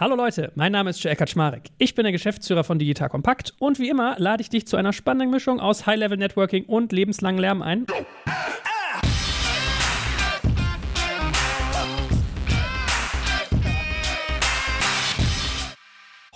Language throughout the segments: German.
Hallo Leute, mein Name ist Joe Kaczmarek. Ich bin der Geschäftsführer von Digital Compact und wie immer lade ich dich zu einer spannenden Mischung aus High-Level Networking und lebenslangen Lärm ein.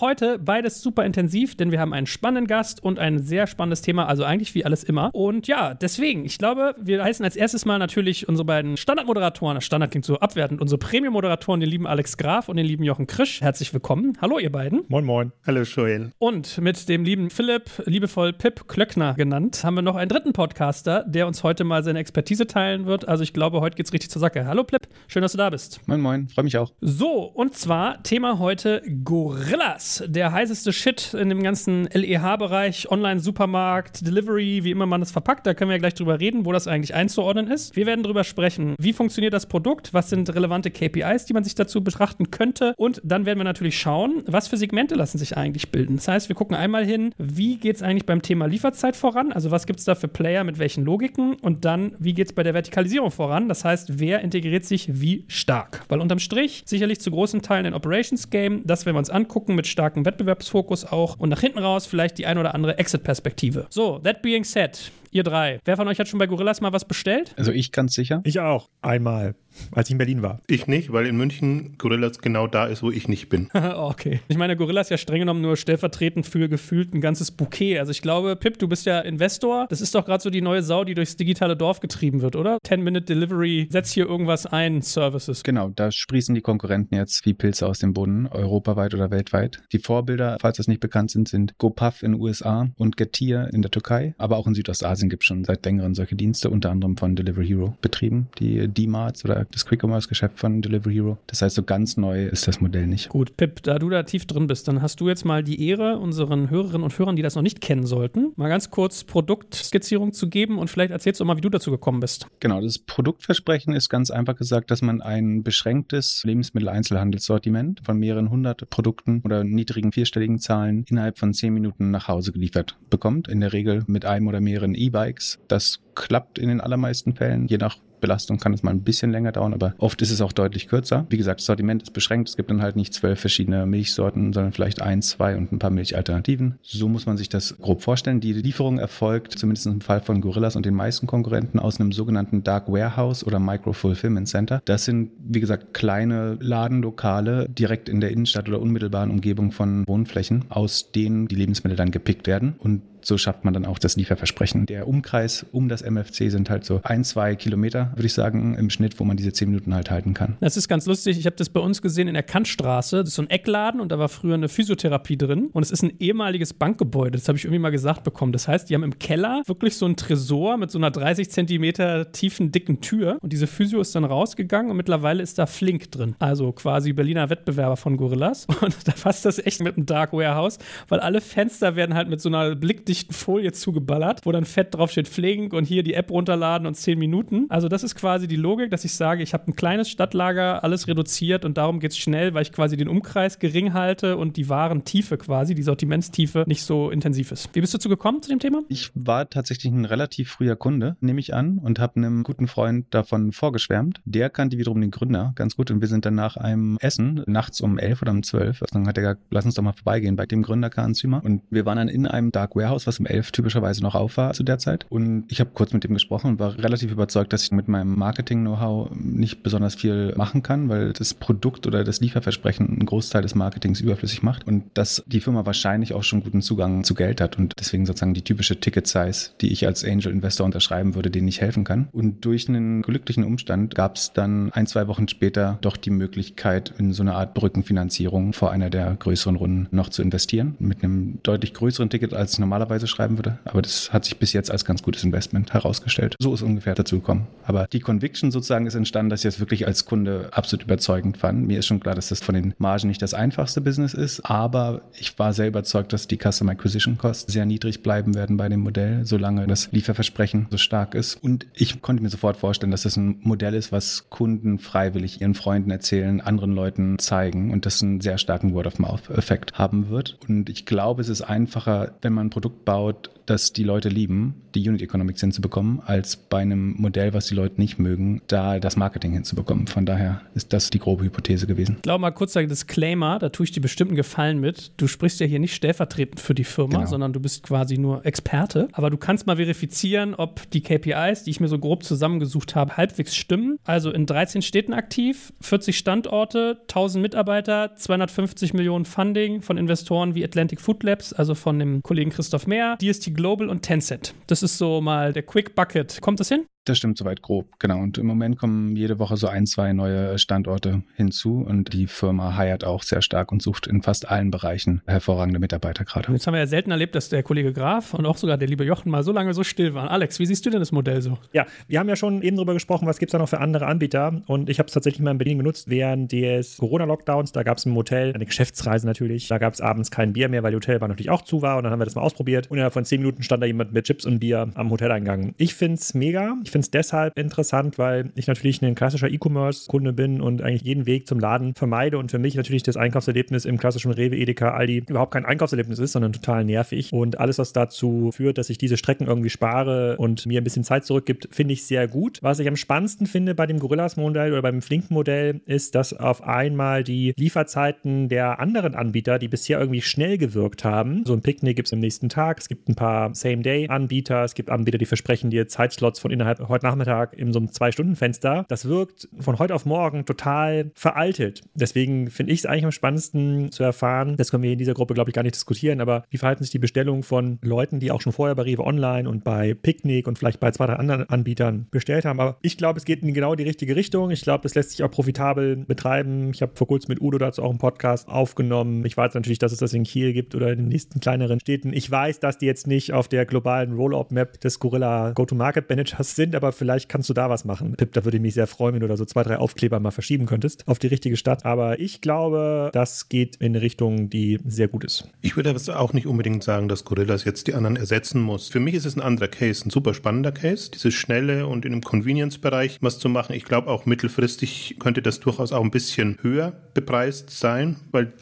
Heute beides super intensiv, denn wir haben einen spannenden Gast und ein sehr spannendes Thema, also eigentlich wie alles immer. Und ja, deswegen, ich glaube, wir heißen als erstes mal natürlich unsere beiden Standardmoderatoren, das Standard klingt so abwertend, unsere Premium-Moderatoren, den lieben Alex Graf und den lieben Jochen Krisch. Herzlich willkommen. Hallo, ihr beiden. Moin, moin. Hallo, Joel. Und mit dem lieben Philipp, liebevoll Pip Klöckner genannt, haben wir noch einen dritten Podcaster, der uns heute mal seine Expertise teilen wird. Also ich glaube, heute geht's richtig zur Sache. Hallo, Pip. Schön, dass du da bist. Moin, moin. Freue mich auch. So, und zwar Thema heute Gorillas der heißeste Shit in dem ganzen LEH-Bereich, Online-Supermarkt, Delivery, wie immer man das verpackt. Da können wir ja gleich drüber reden, wo das eigentlich einzuordnen ist. Wir werden drüber sprechen, wie funktioniert das Produkt, was sind relevante KPIs, die man sich dazu betrachten könnte. Und dann werden wir natürlich schauen, was für Segmente lassen sich eigentlich bilden. Das heißt, wir gucken einmal hin, wie geht es eigentlich beim Thema Lieferzeit voran? Also was gibt es da für Player mit welchen Logiken? Und dann, wie geht es bei der Vertikalisierung voran? Das heißt, wer integriert sich wie stark? Weil unterm Strich sicherlich zu großen Teilen ein Operations Game, das werden wir uns angucken mit starkem Wettbewerbsfokus auch und nach hinten raus vielleicht die ein oder andere Exit-Perspektive. So, that being said, ihr drei. Wer von euch hat schon bei Gorillas mal was bestellt? Also ich ganz sicher. Ich auch. Einmal, als ich in Berlin war. Ich nicht, weil in München Gorillas genau da ist, wo ich nicht bin. okay. Ich meine, Gorillas ja streng genommen nur stellvertretend für gefühlt ein ganzes Bouquet. Also ich glaube, Pip, du bist ja Investor. Das ist doch gerade so die neue Sau, die durchs digitale Dorf getrieben wird, oder? 10-Minute Delivery, setz hier irgendwas ein, Services. Genau, da sprießen die Konkurrenten jetzt wie Pilze aus dem Boden, europaweit oder weltweit. Die Vorbilder, falls das nicht bekannt sind, sind GoPuff in den USA und Getir in der Türkei, aber auch in Südostasien Asien gibt es schon seit längerem solche Dienste, unter anderem von Delivery Hero betrieben, die D-Marts oder das Quick-Commerce-Geschäft von Delivery Hero. Das heißt, so ganz neu ist das Modell nicht. Gut, Pip, da du da tief drin bist, dann hast du jetzt mal die Ehre, unseren Hörerinnen und Hörern, die das noch nicht kennen sollten, mal ganz kurz Produktskizzierung zu geben und vielleicht erzählst du mal, wie du dazu gekommen bist. Genau, das Produktversprechen ist ganz einfach gesagt, dass man ein beschränktes Lebensmitteleinzelhandelssortiment von mehreren hundert Produkten oder niedrigen vierstelligen Zahlen innerhalb von zehn Minuten nach Hause geliefert bekommt. In der Regel mit einem oder mehreren E-Bikes. Das klappt in den allermeisten Fällen, je nach Belastung kann es mal ein bisschen länger dauern, aber oft ist es auch deutlich kürzer. Wie gesagt, das Sortiment ist beschränkt. Es gibt dann halt nicht zwölf verschiedene Milchsorten, sondern vielleicht ein, zwei und ein paar Milchalternativen. So muss man sich das grob vorstellen. Die Lieferung erfolgt, zumindest im Fall von Gorillas und den meisten Konkurrenten, aus einem sogenannten Dark Warehouse oder Micro Fulfillment Center. Das sind, wie gesagt, kleine Ladenlokale direkt in der Innenstadt oder unmittelbaren Umgebung von Wohnflächen, aus denen die Lebensmittel dann gepickt werden. Und so schafft man dann auch das Lieferversprechen. Der Umkreis um das MFC sind halt so ein, zwei Kilometer, würde ich sagen, im Schnitt, wo man diese zehn Minuten halt halten kann. Das ist ganz lustig. Ich habe das bei uns gesehen in der Kantstraße. Das ist so ein Eckladen und da war früher eine Physiotherapie drin. Und es ist ein ehemaliges Bankgebäude. Das habe ich irgendwie mal gesagt bekommen. Das heißt, die haben im Keller wirklich so einen Tresor mit so einer 30 Zentimeter tiefen, dicken Tür. Und diese Physio ist dann rausgegangen und mittlerweile ist da Flink drin. Also quasi Berliner Wettbewerber von Gorillas. Und da fasst das echt mit einem Dark Warehouse, weil alle Fenster werden halt mit so einer blickdichten Folie zugeballert, wo dann fett drauf steht Flink und hier die App runterladen und 10 Minuten. Also das ist quasi die Logik, dass ich sage, ich habe ein kleines Stadtlager, alles reduziert und darum geht es schnell, weil ich quasi den Umkreis gering halte und die Warentiefe quasi, die Sortimentstiefe nicht so intensiv ist. Wie bist du dazu gekommen zu dem Thema? Ich war tatsächlich ein relativ früher Kunde, nehme ich an, und habe einem guten Freund davon vorgeschwärmt. Der kannte wiederum den Gründer ganz gut und wir sind dann nach einem Essen, nachts um 11 oder um 12, also dann hat er gesagt, lass uns doch mal vorbeigehen bei dem Gründer Kahn Zümer. Und wir waren dann in einem Dark Warehouse, was um 11 typischerweise noch auf war zu der Zeit. Und ich habe kurz mit ihm gesprochen und war relativ überzeugt, dass ich mit meinem Marketing-Know-how nicht besonders viel machen kann, weil das Produkt oder das Lieferversprechen einen Großteil des Marketings überflüssig macht und dass die Firma wahrscheinlich auch schon guten Zugang zu Geld hat und deswegen sozusagen die typische Ticket-Size, die ich als Angel-Investor unterschreiben würde, denen ich helfen kann. Und durch einen glücklichen Umstand gab es dann ein, zwei Wochen später doch die Möglichkeit, in so eine Art Brückenfinanzierung vor einer der größeren Runden noch zu investieren. Mit einem deutlich größeren Ticket, als ich normalerweise schreiben würde. Aber das hat sich bis jetzt als ganz gutes Investment herausgestellt. So ist ungefähr dazu gekommen. Aber die Conviction sozusagen ist entstanden, dass ich es wirklich als Kunde absolut überzeugend fand. Mir ist schon klar, dass das von den Margen nicht das einfachste Business ist, aber ich war sehr überzeugt, dass die Customer Acquisition Costs sehr niedrig bleiben werden bei dem Modell, solange das Lieferversprechen so stark ist. Und ich konnte mir sofort vorstellen, dass das ein Modell ist, was Kunden freiwillig ihren Freunden erzählen, anderen Leuten zeigen und das einen sehr starken Word-of-Mouth-Effekt haben wird. Und ich glaube, es ist einfacher, wenn man ein Produkt baut, das die Leute lieben, die Unit Economics hinzubekommen, als bei einem Modell, was die Leute nicht mögen, da das Marketing hinzubekommen. Von daher ist das die grobe Hypothese gewesen. Ich glaube mal kurz ein Disclaimer, da tue ich dir bestimmten Gefallen mit. Du sprichst ja hier nicht stellvertretend für die Firma, Genau. sondern du bist quasi nur Experte. Aber du kannst mal verifizieren, ob die KPIs, die ich mir so grob zusammengesucht habe, halbwegs stimmen. Also in 13 Städten aktiv, 40 Standorte, 1000 Mitarbeiter, 250 Millionen Funding von Investoren wie Atlantic Food Labs, also von dem Kollegen Christoph Mehr, DST Global und Tencent. Das ist so mal der Quick Bucket. Kommt das hin? Das stimmt soweit grob, genau. Und im Moment kommen jede Woche so ein, zwei neue Standorte hinzu und die Firma hiert auch sehr stark und sucht in fast allen Bereichen hervorragende Mitarbeiter gerade. Jetzt haben wir ja selten erlebt, dass der Kollege Graf und auch sogar der liebe Jochen mal so lange so still waren. Alex, wie siehst du denn das Modell so? Ja, wir haben ja schon eben drüber gesprochen, was gibt es da noch für andere Anbieter. Und ich habe es tatsächlich mal in Berlin genutzt während des Corona-Lockdowns. Da gab es im Hotel eine Geschäftsreise natürlich. Da gab es abends kein Bier mehr, weil die Hotelbar natürlich auch zu war. Und dann haben wir das mal ausprobiert. Und innerhalb von zehn Minuten stand da jemand mit Chips und Bier am Hoteleingang. Ich finde es mega. Ich finde es deshalb interessant, weil ich natürlich ein klassischer E-Commerce-Kunde bin und eigentlich jeden Weg zum Laden vermeide. Und für mich natürlich das Einkaufserlebnis im klassischen Rewe, Edeka, Aldi überhaupt kein Einkaufserlebnis ist, sondern total nervig. Und alles, was dazu führt, dass ich diese Strecken irgendwie spare und mir ein bisschen Zeit zurückgibt, finde ich sehr gut. Was ich am spannendsten finde bei dem Gorillas-Modell oder beim Flink-Modell ist, dass auf einmal die Lieferzeiten der anderen Anbieter, die bisher irgendwie schnell gewirkt haben, so ein Picknick gibt es am nächsten Tag, es gibt ein paar Same-Day-Anbieter, es gibt Anbieter, die versprechen dir Zeitslots von innerhalb heute Nachmittag in so einem Zwei-Stunden-Fenster. Das wirkt von heute auf morgen total veraltet. Deswegen finde ich es eigentlich am spannendsten zu erfahren, das können wir in dieser Gruppe, glaube ich, gar nicht diskutieren, aber wie verhalten sich die Bestellungen von Leuten, die auch schon vorher bei Rewe Online und bei Picknick und vielleicht bei zwei, drei anderen Anbietern bestellt haben. Aber ich glaube, es geht in genau die richtige Richtung. Ich glaube, das lässt sich auch profitabel betreiben. Ich habe vor kurzem mit Udo dazu auch einen Podcast aufgenommen. Ich weiß natürlich, dass es das in Kiel gibt oder in den nächsten kleineren Städten. Ich weiß, dass die jetzt nicht auf der globalen Rollout-Map des Gorilla Go-to-Market-Managers sind, aber vielleicht kannst du da was machen. Pip, da würde ich mich sehr freuen, wenn du da so zwei, drei Aufkleber mal verschieben könntest auf die richtige Stadt. Aber ich glaube, das geht in eine Richtung, die sehr gut ist. Ich würde aber auch nicht unbedingt sagen, dass Gorillas jetzt die anderen ersetzen muss. Für mich ist es ein anderer Case, ein super spannender Case. Dieses schnelle und in dem Convenience-Bereich was zu machen. Ich glaube auch mittelfristig könnte das durchaus auch ein bisschen höher bepreist sein, weil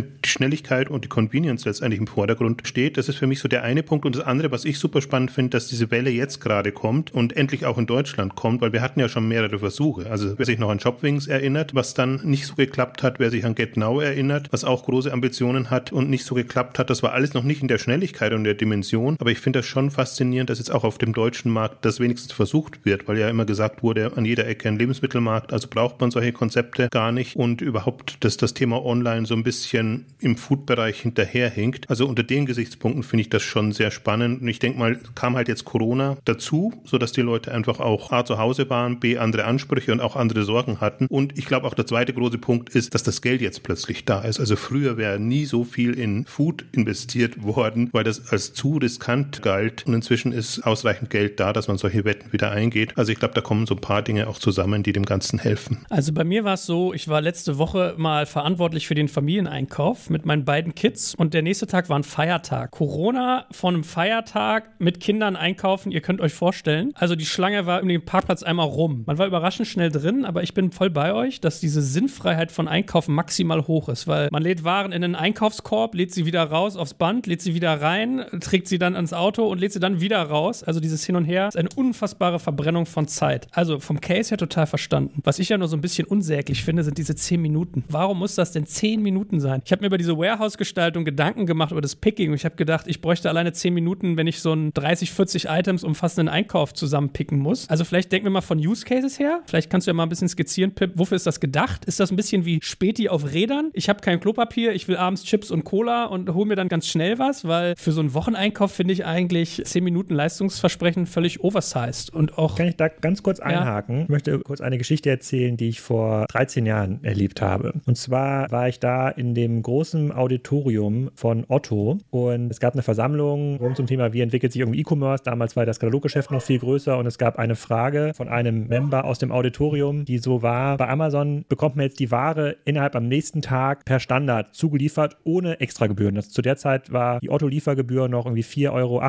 die Schnelligkeit und die Convenience letztendlich im Vordergrund steht. Das ist für mich so der eine Punkt. Und das andere, was ich super spannend finde, dass diese Welle jetzt gerade kommt und endlich auch in Deutschland kommt, weil wir hatten ja schon mehrere Versuche. Also wer sich noch an Shopwings erinnert, was dann nicht so geklappt hat, wer sich an GetNow erinnert, was auch große Ambitionen hat und nicht so geklappt hat, das war alles noch nicht in der Schnelligkeit und der Dimension. Aber ich finde das schon faszinierend, dass jetzt auch auf dem deutschen Markt das wenigstens versucht wird, weil ja immer gesagt wurde, an jeder Ecke ein Lebensmittelmarkt, also braucht man solche Konzepte gar nicht und überhaupt, dass das Thema Online so ein bisschen im Food-Bereich hinterherhinkt. Also unter den Gesichtspunkten finde ich das schon sehr spannend. Und ich denke mal, kam halt jetzt Corona dazu, sodass die Leute einfach auch A zu Hause waren, B andere Ansprüche und auch andere Sorgen hatten. Und ich glaube auch der zweite große Punkt ist, dass das Geld jetzt plötzlich da ist. Also früher wäre nie so viel in Food investiert worden, weil das als zu riskant galt. Und inzwischen ist ausreichend Geld da, dass man solche Wetten wieder eingeht. Also ich glaube, da kommen so ein paar Dinge auch zusammen, die dem Ganzen helfen. Also bei mir war es so, ich war letzte Woche mal verantwortlich für den Familieneinkauf mit meinen beiden Kids und der nächste Tag war ein Feiertag. Corona von einem Feiertag mit Kindern einkaufen, ihr könnt euch vorstellen. Also die Schlange war um den Parkplatz einmal rum. Man war überraschend schnell drin, aber ich bin voll bei euch, dass diese Sinnfreiheit von Einkaufen maximal hoch ist, weil man lädt Waren in einen Einkaufskorb, lädt sie wieder raus aufs Band, lädt sie wieder rein, trägt sie dann ans Auto und lädt sie dann wieder raus. Also dieses Hin und Her ist eine unfassbare Verbrennung von Zeit. Also vom Case her total verstanden. Was ich ja nur so ein bisschen unsäglich finde, sind diese 10 Minuten. Warum muss das denn 10 Minuten sein? Ich habe mir über diese Warehouse-Gestaltung Gedanken gemacht, über das Picking und ich habe gedacht, ich bräuchte alleine 10 Minuten, wenn ich so einen 30, 40 Items umfassenden Einkauf zusammenpicken muss. Also vielleicht denken wir mal von Use Cases her. Vielleicht kannst du ja mal ein bisschen skizzieren, Pip. Wofür ist das gedacht? Ist das ein bisschen wie Späti auf Rädern? Ich habe kein Klopapier, ich will abends Chips und Cola und hole mir dann ganz schnell was, weil für so einen Wocheneinkauf finde ich eigentlich 10 Minuten Leistungsversprechen völlig oversized und auch Kann ich da ganz kurz einhaken? Ich möchte kurz eine Geschichte erzählen, die ich vor 13 Jahren erlebt habe. Und zwar war ich da in dem großen Auditorium von Otto und es gab eine Versammlung rund zum Thema, wie entwickelt sich irgendwie E-Commerce. Damals war das Kataloggeschäft noch viel größer und es gab eine Frage von einem Member aus dem Auditorium, die so war, bei Amazon bekommt man jetzt die Ware innerhalb am nächsten Tag per Standard zugeliefert, ohne Extragebühren. Das, zu der Zeit war die Otto-Liefergebühr noch irgendwie 4,80 Euro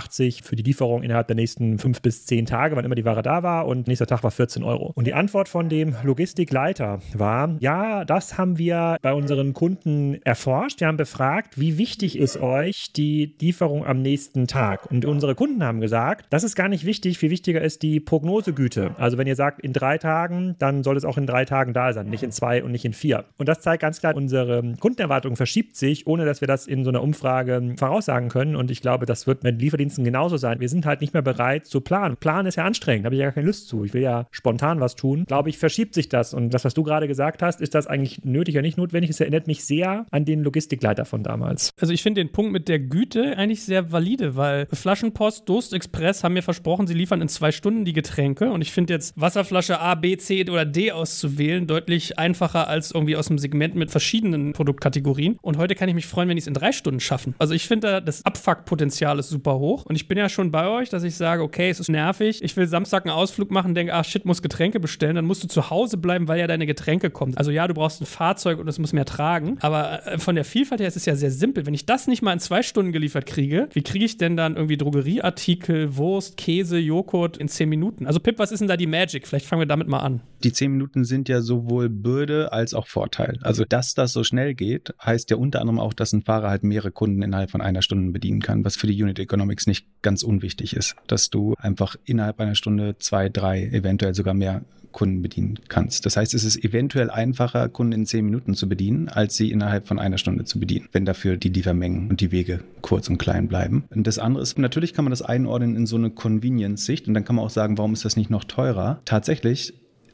für die Lieferung innerhalb der nächsten fünf bis zehn Tage, wann immer die Ware da war und nächster Tag war 14 Euro. Und die Antwort von dem Logistikleiter war, ja, das haben wir bei unseren Kunden erforscht, wir haben befragt, wie wichtig ist euch die Lieferung am nächsten Tag? Und unsere Kunden haben gesagt, das ist gar nicht wichtig, viel wichtiger ist die Prognosegüte. Also wenn ihr sagt, in drei Tagen, dann soll es auch in drei Tagen da sein, nicht in zwei und nicht in vier. Und das zeigt ganz klar, unsere Kundenerwartung verschiebt sich, ohne dass wir das in so einer Umfrage voraussagen können. Und ich glaube, das wird mit Lieferdiensten genauso sein. Wir sind halt nicht mehr bereit zu planen. Planen ist ja anstrengend, habe ich ja gar keine Lust zu. Ich will ja spontan was tun. Glaube ich, verschiebt sich das. Und das, was du gerade gesagt hast, ist das eigentlich nötig oder nicht notwendig? Es erinnert mich sehr an den Logistikleiter von damals. Also ich finde den Punkt mit der Güte eigentlich sehr valide, weil Flaschenpost, Durst Express haben mir versprochen, sie liefern in zwei Stunden die Getränke. Und ich finde jetzt Wasserflasche A, B, C oder D auszuwählen deutlich einfacher als irgendwie aus dem Segment mit verschiedenen Produktkategorien. Und heute kann ich mich freuen, wenn ich es in drei Stunden schaffen. Also ich finde, das Abfuckpotenzial ist super hoch. Und ich bin ja schon bei euch, dass ich sage, okay, es ist nervig. Ich will Samstag einen Ausflug machen, denke, ach shit, muss Getränke bestellen. Dann musst du zu Hause bleiben, weil ja deine Getränke kommen. Also ja, du brauchst ein Fahrzeug und es muss mehr tragen. Aber äh, von der Vielfalt her ist es ja sehr simpel. Wenn ich das nicht mal in zwei Stunden geliefert kriege, wie kriege ich denn dann irgendwie Drogerieartikel, Wurst, Käse, Joghurt in zehn Minuten? Also Pip, was ist denn da die Magic? Vielleicht fangen wir damit mal an. Die zehn Minuten sind ja sowohl Bürde als auch Vorteil. Also, dass das so schnell geht, heißt ja unter anderem auch, dass ein Fahrer halt mehrere Kunden innerhalb von einer Stunde bedienen kann, was für die Unit Economics nicht ganz unwichtig ist. Dass du einfach innerhalb einer Stunde zwei, drei, eventuell sogar mehr Kunden bedienen kannst. Das heißt, es ist eventuell einfacher, Kunden in zehn Minuten zu bedienen, als sie innerhalb von einer Stunde zu bedienen, wenn dafür die Liefermengen und die Wege kurz und klein bleiben. Und das andere ist, natürlich kann man das einordnen in so eine Convenience-Sicht und dann kann man auch sagen, warum ist das nicht noch teurer? Tatsächlich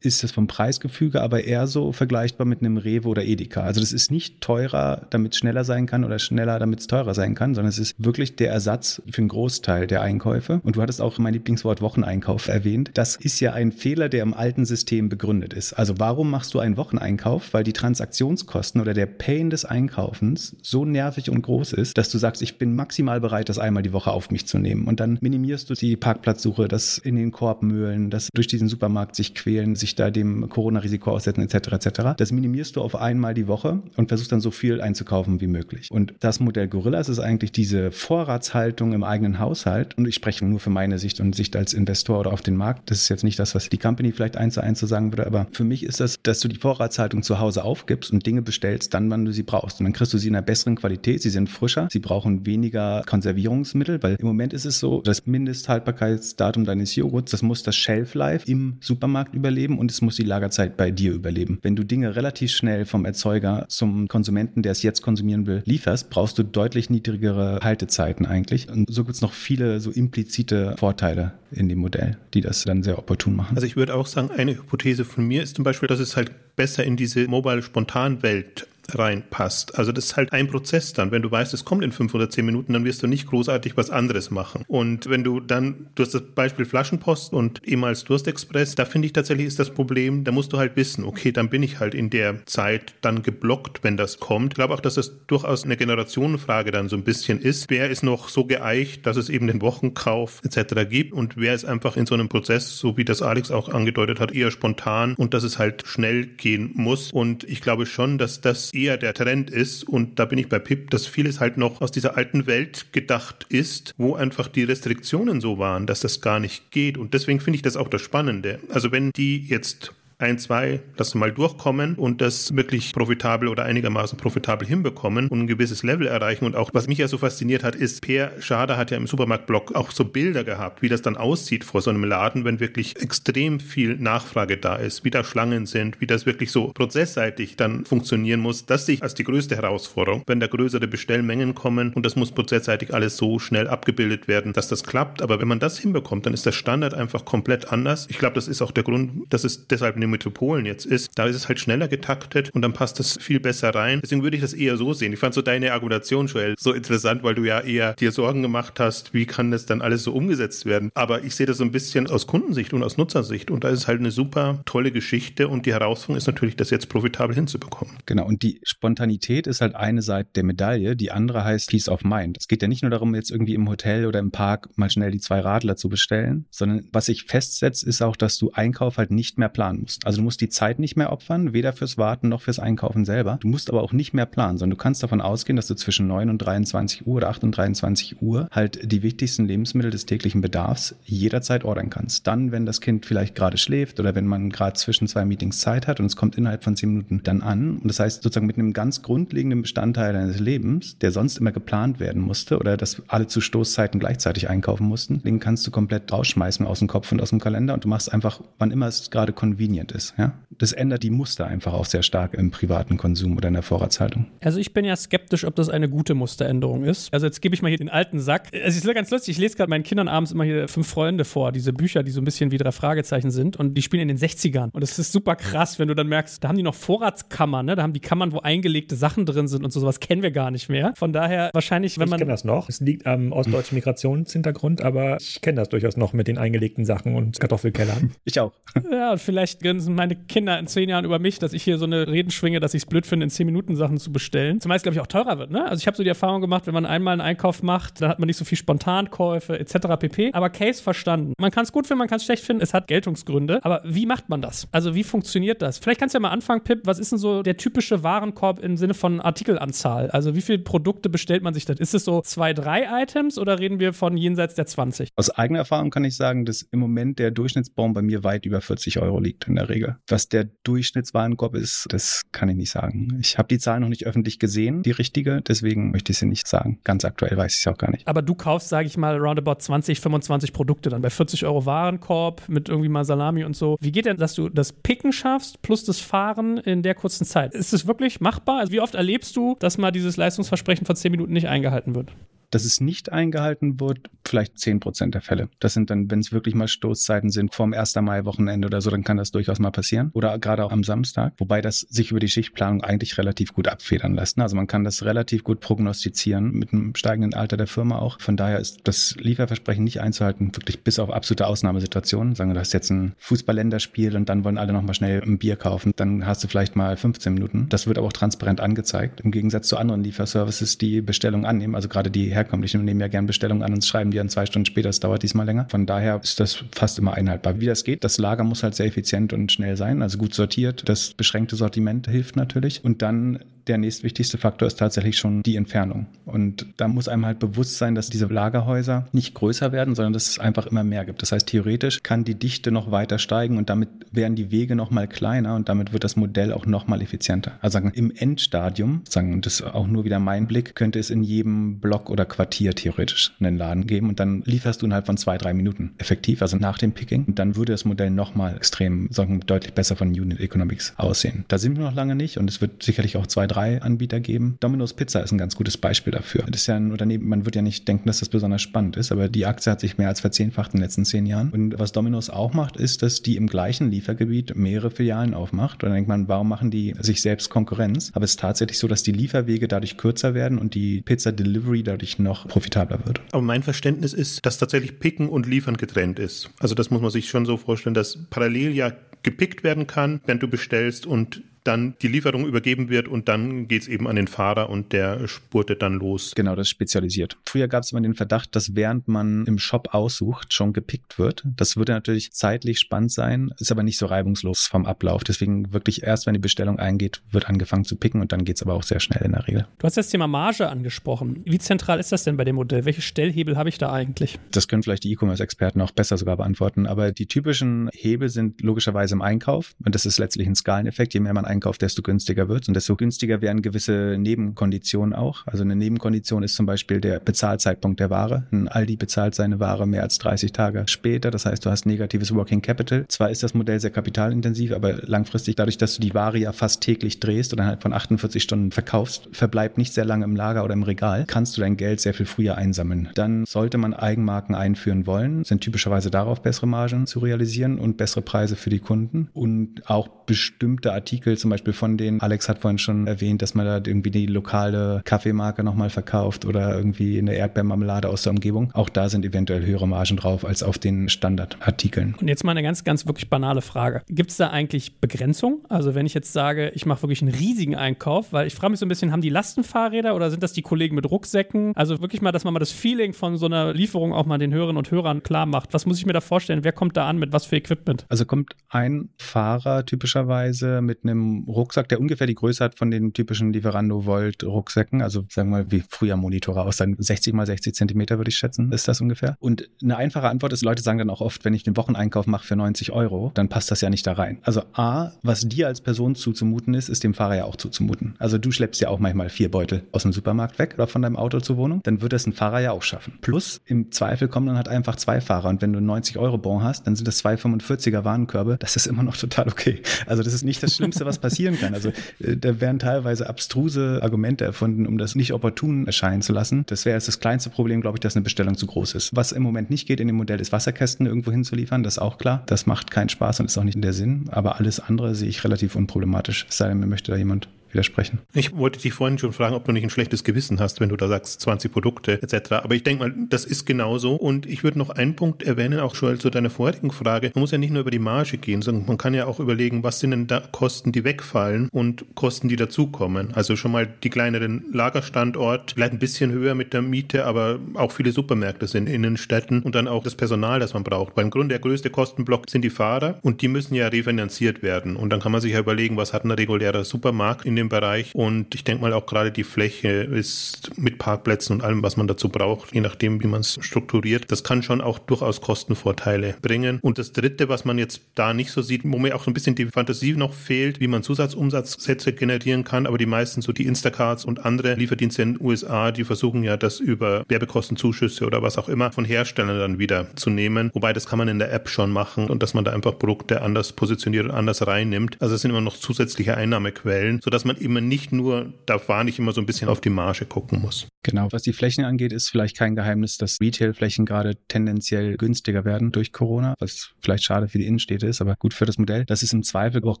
ist das vom Preisgefüge aber eher so vergleichbar mit einem Rewe oder Edeka. Also das ist nicht teurer, damit es schneller sein kann oder schneller, damit es teurer sein kann, sondern es ist wirklich der Ersatz für einen Großteil der Einkäufe. Und du hattest auch mein Lieblingswort Wocheneinkauf erwähnt. Das ist ja ein Fehler, der im alten System begründet ist. Also warum machst du einen Wocheneinkauf? Weil die Transaktionskosten oder der Pain des Einkaufens so nervig und groß ist, dass du sagst, ich bin maximal bereit, das einmal die Woche auf mich zu nehmen. Und dann minimierst du die Parkplatzsuche, das in den Korb mühlen, das durch diesen Supermarkt sich quälen, sich da dem Corona-Risiko aussetzen etc. etc. Das minimierst du auf einmal die Woche und versuchst dann so viel einzukaufen wie möglich. Und das Modell Gorillas ist eigentlich diese Vorratshaltung im eigenen Haushalt. Und ich spreche nur für meine Sicht und Sicht als Investor oder auf den Markt. Das ist jetzt nicht das, was die Company vielleicht eins zu eins so sagen würde, aber für mich ist das, dass du die Vorratshaltung zu Hause aufgibst und Dinge bestellst, dann, wann du sie brauchst. Und dann kriegst du sie in einer besseren Qualität, sie sind frischer, sie brauchen weniger Konservierungsmittel, weil im Moment ist es so, das Mindesthaltbarkeitsdatum deines Joghurts, das muss das Shelf Life im Supermarkt überleben und es muss die Lagerzeit bei dir überleben. Wenn du Dinge relativ schnell vom Erzeuger zum Konsumenten, der es jetzt konsumieren will, lieferst, brauchst du deutlich niedrigere Haltezeiten eigentlich. Und so gibt es noch viele so implizite Vorteile in dem Modell, die das dann sehr opportun machen. Also ich würde auch sagen, eine Hypothese von mir ist zum Beispiel, dass es halt besser in diese mobile-spontan-Welt reinpasst. Also das ist halt ein Prozess dann. Wenn du weißt, es kommt in fünf oder zehn Minuten, dann wirst du nicht großartig was anderes machen. Und wenn du dann, du hast das Beispiel Flaschenpost und ehemals Durstexpress, da finde ich tatsächlich ist das Problem, da musst du halt wissen, okay, dann bin ich halt in der Zeit dann geblockt, wenn das kommt. Ich glaube auch, dass das durchaus eine Generationenfrage dann so ein bisschen ist. Wer ist noch so geeicht, dass es eben den Wochenkauf etc. gibt und wer ist einfach in so einem Prozess, so wie das Alex auch angedeutet hat, eher spontan und dass es halt schnell gehen muss. Und ich glaube schon, dass das eher der Trend ist. Und da bin ich bei Pip, dass vieles halt noch aus dieser alten Welt gedacht ist, wo einfach die Restriktionen so waren, dass das gar nicht geht. Und deswegen finde ich das auch das Spannende. Also wenn die jetzt ein, zwei, lass mal durchkommen und das wirklich profitabel oder einigermaßen profitabel hinbekommen und ein gewisses Level erreichen. Und auch, was mich ja so fasziniert hat, ist, Per Schader hat ja im Supermarktblog auch so Bilder gehabt, wie das dann aussieht vor so einem Laden, wenn wirklich extrem viel Nachfrage da ist, wie da Schlangen sind, wie das wirklich so prozessseitig dann funktionieren muss. Das sehe ich als die größte Herausforderung, wenn da größere Bestellmengen kommen und das muss prozessseitig alles so schnell abgebildet werden, dass das klappt. Aber wenn man das hinbekommt, dann ist der Standard einfach komplett anders. Ich glaube, das ist auch der Grund, dass es deshalb eine Metropolen jetzt ist, da ist es halt schneller getaktet und dann passt das viel besser rein. Deswegen würde ich das eher so sehen. Ich fand so deine Argumentation, Joel, so interessant, weil du ja eher dir Sorgen gemacht hast, wie kann das dann alles so umgesetzt werden. Aber ich sehe das so ein bisschen aus Kundensicht und aus Nutzersicht und da ist halt eine super tolle Geschichte und die Herausforderung ist natürlich, das jetzt profitabel hinzubekommen. Genau, und die Spontanität ist halt eine Seite der Medaille, die andere heißt Peace of Mind. Es geht ja nicht nur darum, jetzt irgendwie im Hotel oder im Park mal schnell die zwei Radler zu bestellen, sondern was sich festsetzt, ist auch, dass du Einkauf halt nicht mehr planen musst. Musst. Also du musst die Zeit nicht mehr opfern, weder fürs Warten noch fürs Einkaufen selber. Du musst aber auch nicht mehr planen, sondern du kannst davon ausgehen, dass du zwischen 9 und 23 Uhr oder 8 und 23 Uhr halt die wichtigsten Lebensmittel des täglichen Bedarfs jederzeit ordern kannst. Dann, wenn das Kind vielleicht gerade schläft oder wenn man gerade zwischen zwei Meetings Zeit hat und es kommt innerhalb von 10 Minuten dann an. Und das heißt sozusagen mit einem ganz grundlegenden Bestandteil deines Lebens, der sonst immer geplant werden musste oder dass alle zu Stoßzeiten gleichzeitig einkaufen mussten, den kannst du komplett rausschmeißen aus dem Kopf und aus dem Kalender und du machst einfach, wann immer es gerade convenient ist. Ja? Das ändert die Muster einfach auch sehr stark im privaten Konsum oder in der Vorratshaltung. Also ich bin ja skeptisch, ob das eine gute Musteränderung ist. Also jetzt gebe ich mal hier den alten Sack. Es ist ganz lustig, ich lese gerade meinen Kindern abends immer hier fünf Freunde vor, diese Bücher, die so ein bisschen wie drei Fragezeichen sind und die spielen in den 60ern. Und es ist super krass, wenn du dann merkst, da haben die noch Vorratskammern, ne? Da haben die Kammern, wo eingelegte Sachen drin sind und so sowas kennen wir gar nicht mehr. Von daher wahrscheinlich, wenn man. Ich kenne das noch. Es liegt am ostdeutschen Migrationshintergrund, aber ich kenne das durchaus noch mit den eingelegten Sachen und Kartoffelkellern. Ich auch. Ja, und vielleicht grinsen meine Kinder in zehn Jahren über mich, dass ich hier so eine Reden schwinge, dass ich es blöd finde, in zehn Minuten Sachen zu bestellen. Zumeist, glaube ich, auch teurer wird, ne? Also ich habe so die Erfahrung gemacht, wenn man einmal einen Einkauf macht, dann hat man nicht so viel Spontankäufe etc. pp. Aber Case verstanden. Man kann es gut finden, man kann es schlecht finden, es hat Geltungsgründe. Aber wie macht man das? Also wie funktioniert das? Vielleicht kannst du ja mal anfangen, Pip, was ist denn so der typische Warenkorb im Sinne von Artikelanzahl? Also wie viele Produkte bestellt man sich da? Ist es so zwei, drei Items oder reden wir von jenseits der 20? Aus eigener Erfahrung kann ich sagen, dass im Moment der Durchschnittsbaum bei mir weit über 40 Euro liegt in der Regel. Was der Durchschnittswarenkorb ist, das kann ich nicht sagen. Ich habe die Zahl noch nicht öffentlich gesehen, die richtige, deswegen möchte ich sie nicht sagen. Ganz aktuell weiß ich es auch gar nicht. Aber du kaufst, sage ich mal, roundabout 20, 25 Produkte dann bei 40 Euro Warenkorb mit irgendwie mal Salami und so. Wie geht denn, dass du das Picken schaffst plus das Fahren in der kurzen Zeit? Ist es wirklich machbar? Also wie oft erlebst du, dass mal dieses Leistungsversprechen von 10 Minuten nicht eingehalten wird? Dass es nicht eingehalten wird, vielleicht 10 Prozent der Fälle. Das sind dann, wenn es wirklich mal Stoßzeiten sind, vorm 1. Mai-Wochenende oder so, dann kann das durchaus mal passieren. Oder gerade auch am Samstag, wobei das sich über die Schichtplanung eigentlich relativ gut abfedern lässt. Also man kann das relativ gut prognostizieren mit dem steigenden Alter der Firma auch. Von daher ist das Lieferversprechen nicht einzuhalten, wirklich bis auf absolute Ausnahmesituationen. Sagen wir, du hast jetzt ein Fußballländerspiel und dann wollen alle nochmal schnell ein Bier kaufen. Dann hast du vielleicht mal 15 Minuten. Das wird aber auch transparent angezeigt. Im Gegensatz zu anderen Lieferservices, die Bestellungen annehmen, also gerade die herkömmlichen nehmen ja gerne Bestellungen an und schreiben die dann zwei Stunden später. Das dauert diesmal länger. Von daher ist das fast immer einhaltbar. Wie das geht, das Lager muss halt sehr effizient und schnell sein, also gut sortiert. Das beschränkte Sortiment hilft natürlich. Und dann der nächstwichtigste Faktor ist tatsächlich schon die Entfernung. Und da muss einem halt bewusst sein, dass diese Lagerhäuser nicht größer werden, sondern dass es einfach immer mehr gibt. Das heißt, theoretisch kann die Dichte noch weiter steigen und damit werden die Wege noch mal kleiner und damit wird das Modell auch noch mal effizienter. Also sagen, im Endstadium, sagen, und das ist auch nur wieder mein Blick, könnte es in jedem Block oder Quartier theoretisch einen Laden geben und dann lieferst du innerhalb von zwei, drei Minuten effektiv, also nach dem Picking. Und dann würde das Modell noch mal extrem, sagen, deutlich besser von Unit Economics aussehen. Da sind wir noch lange nicht und es wird sicherlich auch zwei, drei Anbieter geben. Domino's Pizza ist ein ganz gutes Beispiel dafür. Das ist ja ein Unternehmen, man wird ja nicht denken, dass das besonders spannend ist, aber die Aktie hat sich mehr als verzehnfacht in den letzten zehn Jahren. Und was Domino's auch macht, ist, dass die im gleichen Liefergebiet mehrere Filialen aufmacht. Und dann denkt man, warum machen die sich selbst Konkurrenz? Aber es ist tatsächlich so, dass die Lieferwege dadurch kürzer werden und die Pizza Delivery dadurch noch profitabler wird. Aber mein Verständnis ist, dass tatsächlich Picken und Liefern getrennt ist. Also das muss man sich schon so vorstellen, dass parallel ja gepickt werden kann, während du bestellst und dann die Lieferung übergeben wird und dann geht es eben an den Fahrer und der spurtet dann los. Genau, das ist spezialisiert. Früher gab es immer den Verdacht, dass während man im Shop aussucht, schon gepickt wird. Das würde natürlich zeitlich spannend sein, ist aber nicht so reibungslos vom Ablauf. Deswegen wirklich erst, wenn die Bestellung eingeht, wird angefangen zu picken und dann geht es aber auch sehr schnell in der Regel. Du hast das Thema Marge angesprochen. Wie zentral ist das denn bei dem Modell? Welche Stellhebel habe ich da eigentlich? Das können vielleicht die E-Commerce-Experten auch besser sogar beantworten, aber die typischen Hebel sind logischerweise im Einkauf und das ist letztlich ein Skaleneffekt. Je mehr man einkauft, desto günstiger wird und desto günstiger werden gewisse Nebenkonditionen auch. Also eine Nebenkondition ist zum Beispiel der Bezahlzeitpunkt der Ware. Ein Aldi bezahlt seine Ware mehr als 30 Tage später. Das heißt, du hast negatives Working Capital. Zwar ist das Modell sehr kapitalintensiv, aber langfristig dadurch, dass du die Ware ja fast täglich drehst oder halt von 48 Stunden verkaufst, verbleibt nicht sehr lange im Lager oder im Regal, kannst du dein Geld sehr viel früher einsammeln. Dann sollte man Eigenmarken einführen wollen, sind typischerweise darauf bessere Margen zu realisieren und bessere Preise für die Kunden und auch bestimmte Artikel zum Beispiel von denen, Alex hat vorhin schon erwähnt, dass man da irgendwie die lokale Kaffeemarke nochmal verkauft oder irgendwie eine Erdbeermarmelade aus der Umgebung. Auch da sind eventuell höhere Margen drauf als auf den Standardartikeln. Und jetzt mal eine ganz, ganz wirklich banale Frage. Gibt es da eigentlich Begrenzung? Also wenn ich jetzt sage, ich mache wirklich einen riesigen Einkauf, weil ich frage mich so ein bisschen, haben die Lastenfahrräder oder sind das die Kollegen mit Rucksäcken? Also wirklich mal, dass man mal das Feeling von so einer Lieferung auch mal den Hörerinnen und Hörern klar macht. Was muss ich mir da vorstellen? Wer kommt da an mit was für Equipment? Also kommt ein Fahrer typischerweise mit einem Rucksack, der ungefähr die Größe hat von den typischen Lieferando Volt Rucksäcken. Also sagen wir mal, wie früher Monitore aus. 60 mal 60 Zentimeter würde ich schätzen, ist das ungefähr. Und eine einfache Antwort ist, Leute sagen dann auch oft, wenn ich den Wocheneinkauf mache für 90 Euro, dann passt das ja nicht da rein. Also A, was dir als Person zuzumuten ist, ist dem Fahrer ja auch zuzumuten. Also du schleppst ja auch manchmal vier Beutel aus dem Supermarkt weg oder von deinem Auto zur Wohnung, dann wird das ein Fahrer ja auch schaffen. Plus im Zweifel kommen dann halt einfach zwei Fahrer und wenn du 90 Euro Bon hast, dann sind das zwei 45er Warenkörbe. Das ist immer noch total okay. Also das ist nicht das Schlimmste, was passieren kann. Also äh, da werden teilweise abstruse Argumente erfunden, um das nicht opportun erscheinen zu lassen. Das wäre jetzt das kleinste Problem, glaube ich, dass eine Bestellung zu groß ist. Was im Moment nicht geht in dem Modell ist Wasserkästen irgendwo hinzuliefern, das ist auch klar. Das macht keinen Spaß und ist auch nicht in der Sinn. Aber alles andere sehe ich relativ unproblematisch. Es sei denn, mir möchte da jemand widersprechen. Ich wollte dich vorhin schon fragen, ob du nicht ein schlechtes Gewissen hast, wenn du da sagst 20 Produkte etc. Aber ich denke mal, das ist genauso. Und ich würde noch einen Punkt erwähnen, auch schon zu deiner vorherigen Frage. Man muss ja nicht nur über die Marge gehen, sondern man kann ja auch überlegen, was sind denn da Kosten, die wegfallen und Kosten, die dazukommen. Also schon mal die kleineren Lagerstandort, vielleicht ein bisschen höher mit der Miete, aber auch viele Supermärkte sind in Innenstädten und dann auch das Personal, das man braucht. Weil im Grunde der größte Kostenblock sind die Fahrer und die müssen ja refinanziert werden. Und dann kann man sich ja überlegen, was hat ein regulärer Supermarkt in dem Bereich. Und ich denke mal auch gerade die Fläche ist mit Parkplätzen und allem, was man dazu braucht, je nachdem, wie man es strukturiert. Das kann schon auch durchaus Kostenvorteile bringen. Und das Dritte, was man jetzt da nicht so sieht, wo mir auch so ein bisschen die Fantasie noch fehlt, wie man Zusatzumsatzsätze generieren kann. Aber die meisten, so die Instacarts und andere Lieferdienste in den USA, die versuchen ja, das über Werbekostenzuschüsse oder was auch immer von Herstellern dann wieder zu nehmen. Wobei das kann man in der App schon machen und dass man da einfach Produkte anders positioniert und anders reinnimmt. Also es sind immer noch zusätzliche Einnahmequellen, sodass man immer nicht nur, da war nicht immer so ein bisschen auf die Marge gucken muss. Genau, was die Flächen angeht, ist vielleicht kein Geheimnis, dass Retail-Flächen gerade tendenziell günstiger werden durch Corona, was vielleicht schade für die Innenstädte ist, aber gut für das Modell. Das ist im Zweifel auch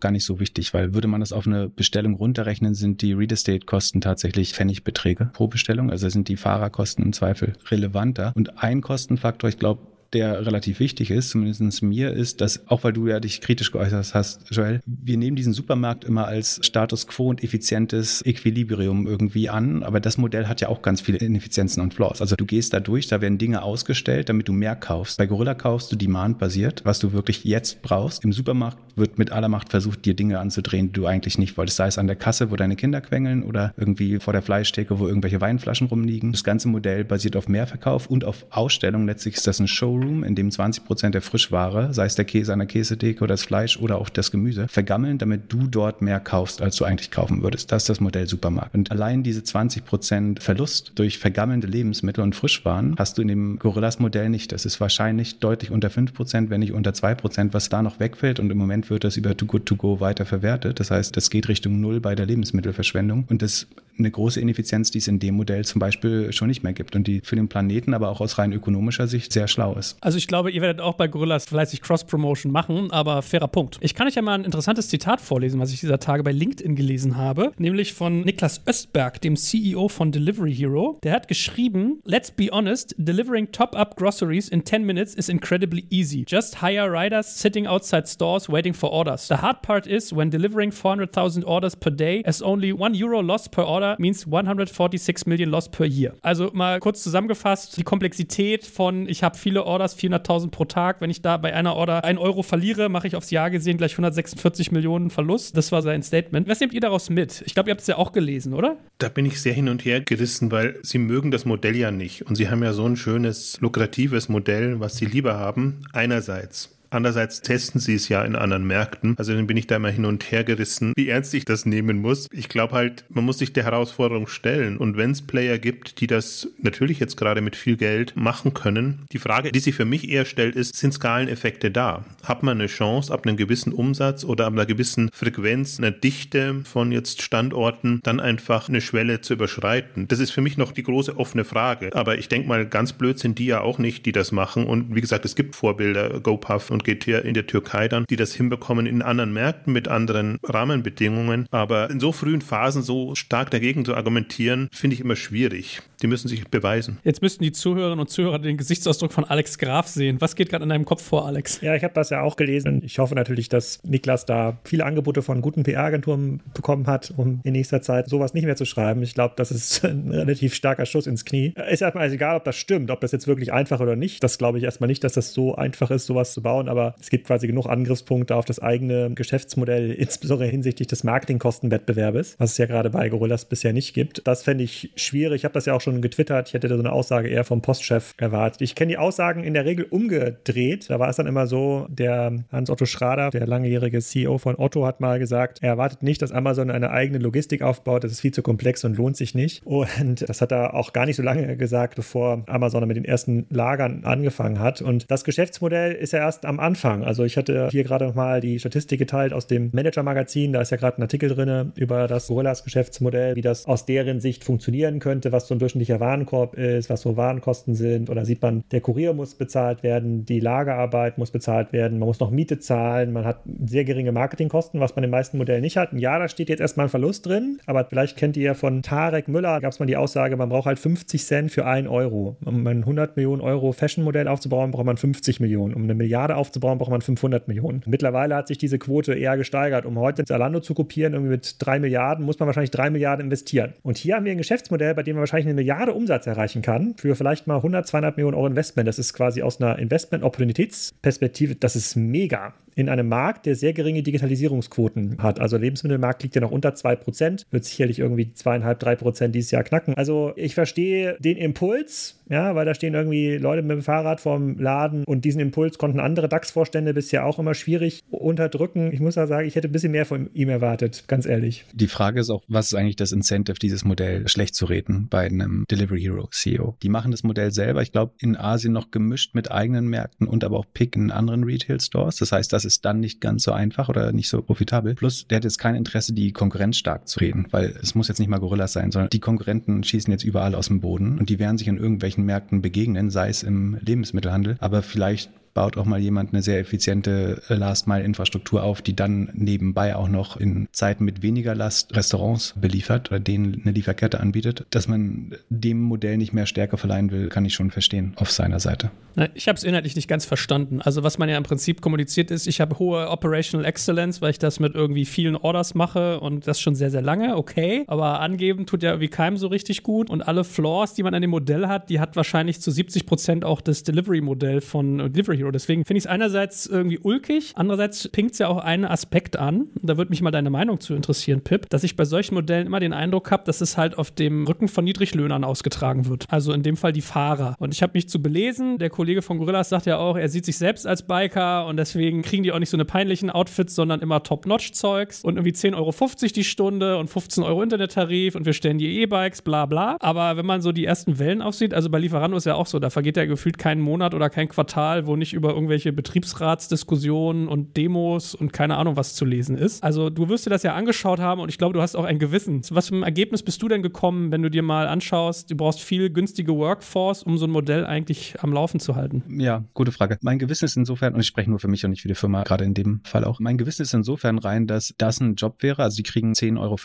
gar nicht so wichtig, weil würde man das auf eine Bestellung runterrechnen, sind die Real Estate-Kosten tatsächlich Pfennigbeträge pro Bestellung. Also sind die Fahrerkosten im Zweifel relevanter. Und ein Kostenfaktor, ich glaube, der relativ wichtig ist, zumindest mir, ist, dass, auch weil du ja dich kritisch geäußert hast, Joel, wir nehmen diesen Supermarkt immer als Status quo und effizientes Equilibrium irgendwie an, aber das Modell hat ja auch ganz viele Ineffizienzen und Flaws. Also du gehst da durch, da werden Dinge ausgestellt, damit du mehr kaufst. Bei Gorilla kaufst du Demand-basiert, was du wirklich jetzt brauchst. Im Supermarkt wird mit aller Macht versucht, dir Dinge anzudrehen, die du eigentlich nicht wolltest. Sei es an der Kasse, wo deine Kinder quengeln oder irgendwie vor der Fleischtheke, wo irgendwelche Weinflaschen rumliegen. Das ganze Modell basiert auf Mehrverkauf und auf Ausstellung. Letztlich ist das ein Showroom Showroom, in dem 20 Prozent der Frischware, sei es der Käse an der Käsetheke oder das Fleisch oder auch das Gemüse, vergammeln, damit du dort mehr kaufst, als du eigentlich kaufen würdest. Das ist das Modell Supermarkt. Und allein diese 20 Prozent Verlust durch vergammelnde Lebensmittel und Frischwaren hast du in dem Gorillas-Modell nicht. Das ist wahrscheinlich deutlich unter 5 Prozent, wenn nicht unter 2 Prozent, was da noch wegfällt. Und im Moment wird das über Too Good To Go weiter verwertet. Das heißt, das geht Richtung Null bei der Lebensmittelverschwendung. Und das eine große Ineffizienz, die es in dem Modell zum Beispiel schon nicht mehr gibt und die für den Planeten, aber auch aus rein ökonomischer Sicht sehr schlau ist. Also ich glaube, ihr werdet auch bei Gorillas fleißig Cross-Promotion machen, aber fairer Punkt. Ich kann euch ja mal ein interessantes Zitat vorlesen, was ich dieser Tage bei LinkedIn gelesen habe, nämlich von Niklas Östberg, dem CEO von Delivery Hero. Der hat geschrieben, Let's be honest, delivering top-up groceries in 10 minutes is incredibly easy. Just hire riders sitting outside stores waiting for orders. The hard part is when delivering 400,000 orders per day as only 1 euro lost per order means 146 million lost per year. Also mal kurz zusammengefasst, die Komplexität von ich habe viele Orders, 400.000 pro Tag. Wenn ich da bei einer Order 1 Euro verliere, mache ich aufs Jahr gesehen gleich 146 Millionen Verlust. Das war sein Statement. Was nehmt ihr daraus mit? Ich glaube, ihr habt es ja auch gelesen, oder? Da bin ich sehr hin und her gerissen, weil sie mögen das Modell ja nicht. Und sie haben ja so ein schönes, lukratives Modell, was sie lieber haben. Einerseits Andererseits testen sie es ja in anderen Märkten. Also dann bin ich da immer hin und her gerissen, wie ernst ich das nehmen muss. Ich glaube halt, man muss sich der Herausforderung stellen. Und wenn es Player gibt, die das natürlich jetzt gerade mit viel Geld machen können, die Frage, die sich für mich eher stellt, ist, sind Skaleneffekte da? Hat man eine Chance, ab einem gewissen Umsatz oder ab einer gewissen Frequenz, einer Dichte von jetzt Standorten, dann einfach eine Schwelle zu überschreiten? Das ist für mich noch die große offene Frage. Aber ich denke mal, ganz blöd sind die ja auch nicht, die das machen. Und wie gesagt, es gibt Vorbilder, GoPuff und geht hier in der Türkei dann, die das hinbekommen in anderen Märkten mit anderen Rahmenbedingungen. Aber in so frühen Phasen so stark dagegen zu argumentieren, finde ich immer schwierig. Die müssen sich beweisen. Jetzt müssten die Zuhörerinnen und Zuhörer den Gesichtsausdruck von Alex Graf sehen. Was geht gerade in deinem Kopf vor, Alex? Ja, ich habe das ja auch gelesen. Ich hoffe natürlich, dass Niklas da viele Angebote von guten PR-Agenturen bekommen hat, um in nächster Zeit sowas nicht mehr zu schreiben. Ich glaube, das ist ein relativ starker Schuss ins Knie. Ist erstmal egal, ob das stimmt, ob das jetzt wirklich einfach oder nicht. Das glaube ich erstmal nicht, dass das so einfach ist, sowas zu bauen, aber es gibt quasi genug Angriffspunkte auf das eigene Geschäftsmodell, insbesondere hinsichtlich des Marketingkostenwettbewerbes, was es ja gerade bei Gorillas bisher nicht gibt. Das fände ich schwierig. Ich habe das ja auch schon getwittert. Ich hätte da so eine Aussage eher vom Postchef erwartet. Ich kenne die Aussagen in der Regel umgedreht. Da war es dann immer so, der Hans-Otto Schrader, der langjährige CEO von Otto, hat mal gesagt, er erwartet nicht, dass Amazon eine eigene Logistik aufbaut. Das ist viel zu komplex und lohnt sich nicht. Und das hat er auch gar nicht so lange gesagt, bevor Amazon mit den ersten Lagern angefangen hat. Und das Geschäftsmodell ist ja erst am Anfang. Also ich hatte hier gerade nochmal die Statistik geteilt aus dem Manager-Magazin. Da ist ja gerade ein Artikel drin über das Gorillas-Geschäftsmodell, wie das aus deren Sicht funktionieren könnte, was so ein durchschnittlicher Warenkorb ist, was so Warenkosten sind. Oder sieht man, der Kurier muss bezahlt werden, die Lagerarbeit muss bezahlt werden, man muss noch Miete zahlen, man hat sehr geringe Marketingkosten, was man in den meisten Modellen nicht hat. Ja, da steht jetzt erstmal ein Verlust drin, aber vielleicht kennt ihr ja von Tarek Müller, gab es mal die Aussage, man braucht halt 50 Cent für 1 Euro. Um ein 100 Millionen Euro Fashion-Modell aufzubauen, braucht man 50 Millionen. Um eine Milliarde aufzubauen, braucht man 500 Millionen. Mittlerweile hat sich diese Quote eher gesteigert. Um heute Zalando zu kopieren, irgendwie mit 3 Milliarden, muss man wahrscheinlich 3 Milliarden investieren. Und hier haben wir ein Geschäftsmodell, bei dem man wahrscheinlich eine Milliarde Umsatz erreichen kann, für vielleicht mal 100, 200 Millionen Euro Investment. Das ist quasi aus einer Investment-Opportunitätsperspektive, das ist mega in einem Markt, der sehr geringe Digitalisierungsquoten hat. Also Lebensmittelmarkt liegt ja noch unter 2%, wird sicherlich irgendwie 2,5, 3% dieses Jahr knacken. Also ich verstehe den Impuls, ja, weil da stehen irgendwie Leute mit dem Fahrrad vorm Laden und diesen Impuls konnten andere DAX-Vorstände bisher auch immer schwierig unterdrücken. Ich muss da sagen, ich hätte ein bisschen mehr von ihm erwartet, ganz ehrlich. Die Frage ist auch, was ist eigentlich das Incentive, dieses Modell schlecht zu reden bei einem Delivery Hero CEO? Die machen das Modell selber, ich glaube, in Asien noch gemischt mit eigenen Märkten und aber auch Pick in anderen Retail-Stores. Das heißt, das ist dann nicht ganz so einfach oder nicht so profitabel. Plus, der hat jetzt kein Interesse, die Konkurrenz stark zu reden, weil es muss jetzt nicht mal Gorillas sein, sondern die Konkurrenten schießen jetzt überall aus dem Boden und die werden sich in irgendwelchen Märkten begegnen, sei es im Lebensmittelhandel, aber vielleicht baut auch mal jemand eine sehr effiziente äh, Last-Mile-Infrastruktur auf, die dann nebenbei auch noch in Zeiten mit weniger Last Restaurants beliefert oder denen eine Lieferkette anbietet. Dass man dem Modell nicht mehr Stärke verleihen will, kann ich schon verstehen auf seiner Seite. Ich habe es inhaltlich nicht ganz verstanden. Also was man ja im Prinzip kommuniziert ist, ich habe hohe Operational Excellence, weil ich das mit irgendwie vielen Orders mache und das schon sehr, sehr lange, okay. Aber angeben tut ja irgendwie keinem so richtig gut und alle Flaws, die man an dem Modell hat, die hat wahrscheinlich zu 70 Prozent auch das Delivery-Modell von Delivery Hero. Deswegen finde ich es einerseits irgendwie ulkig, andererseits pinkt es ja auch einen Aspekt an. Da würde mich mal deine Meinung zu interessieren, Pip, dass ich bei solchen Modellen immer den Eindruck habe, dass es halt auf dem Rücken von Niedriglöhnern ausgetragen wird. Also in dem Fall die Fahrer. Und ich habe mich zu belesen, der Kollege von Gorillas sagt ja auch, er sieht sich selbst als Biker und deswegen kriegen die auch nicht so eine peinlichen Outfits, sondern immer Top-Notch-Zeugs und irgendwie 10,50 Euro die Stunde und 15 Euro Internettarif und wir stellen die E-Bikes, bla bla. Aber wenn man so die ersten Wellen aufsieht, also bei Lieferando ist ja auch so, da vergeht ja gefühlt kein Monat oder kein Quartal, wo nicht über irgendwelche Betriebsratsdiskussionen und Demos und keine Ahnung was zu lesen ist. Also du wirst dir das ja angeschaut haben und ich glaube, du hast auch ein Gewissen. Zu was für einem Ergebnis bist du denn gekommen, wenn du dir mal anschaust, du brauchst viel günstige Workforce, um so ein Modell eigentlich am Laufen zu halten? Ja, gute Frage. Mein Gewissen ist insofern, und ich spreche nur für mich und nicht für die Firma, gerade in dem Fall auch, mein Gewissen ist insofern rein, dass das ein Job wäre. Also die kriegen 10,50 Euro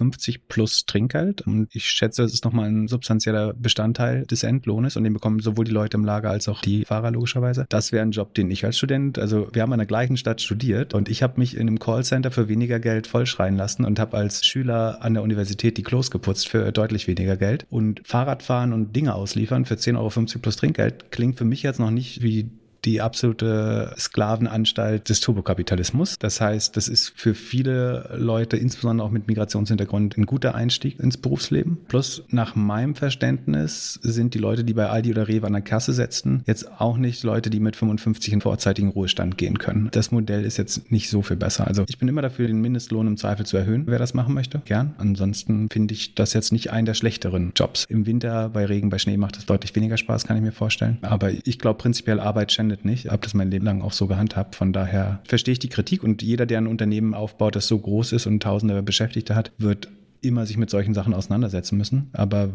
plus Trinkgeld und ich schätze, das ist nochmal ein substanzieller Bestandteil des Entlohnes und den bekommen sowohl die Leute im Lager als auch die Fahrer logischerweise. Das wäre ein Job, den ich als Student, also wir haben in der gleichen Stadt studiert und ich habe mich in einem Callcenter für weniger Geld vollschreien lassen und habe als Schüler an der Universität die Klos geputzt für deutlich weniger Geld. Und Fahrradfahren und Dinge ausliefern für 10,50 Euro plus Trinkgeld klingt für mich jetzt noch nicht wie die absolute Sklavenanstalt des Turbokapitalismus. Das heißt, das ist für viele Leute, insbesondere auch mit Migrationshintergrund, ein guter Einstieg ins Berufsleben. Plus, nach meinem Verständnis sind die Leute, die bei Aldi oder Rewe an der Kasse setzen, jetzt auch nicht Leute, die mit 55 in vorzeitigen Ruhestand gehen können. Das Modell ist jetzt nicht so viel besser. Also ich bin immer dafür, den Mindestlohn im Zweifel zu erhöhen, wer das machen möchte. Gern. Ansonsten finde ich das jetzt nicht einen der schlechteren Jobs. Im Winter, bei Regen, bei Schnee macht es deutlich weniger Spaß, kann ich mir vorstellen. Aber ich glaube prinzipiell Arbeit schändet nicht. Ich habe das mein Leben lang auch so gehandhabt. Von daher verstehe ich die Kritik und jeder, der ein Unternehmen aufbaut, das so groß ist und tausende Beschäftigte hat, wird immer sich mit solchen Sachen auseinandersetzen müssen. Aber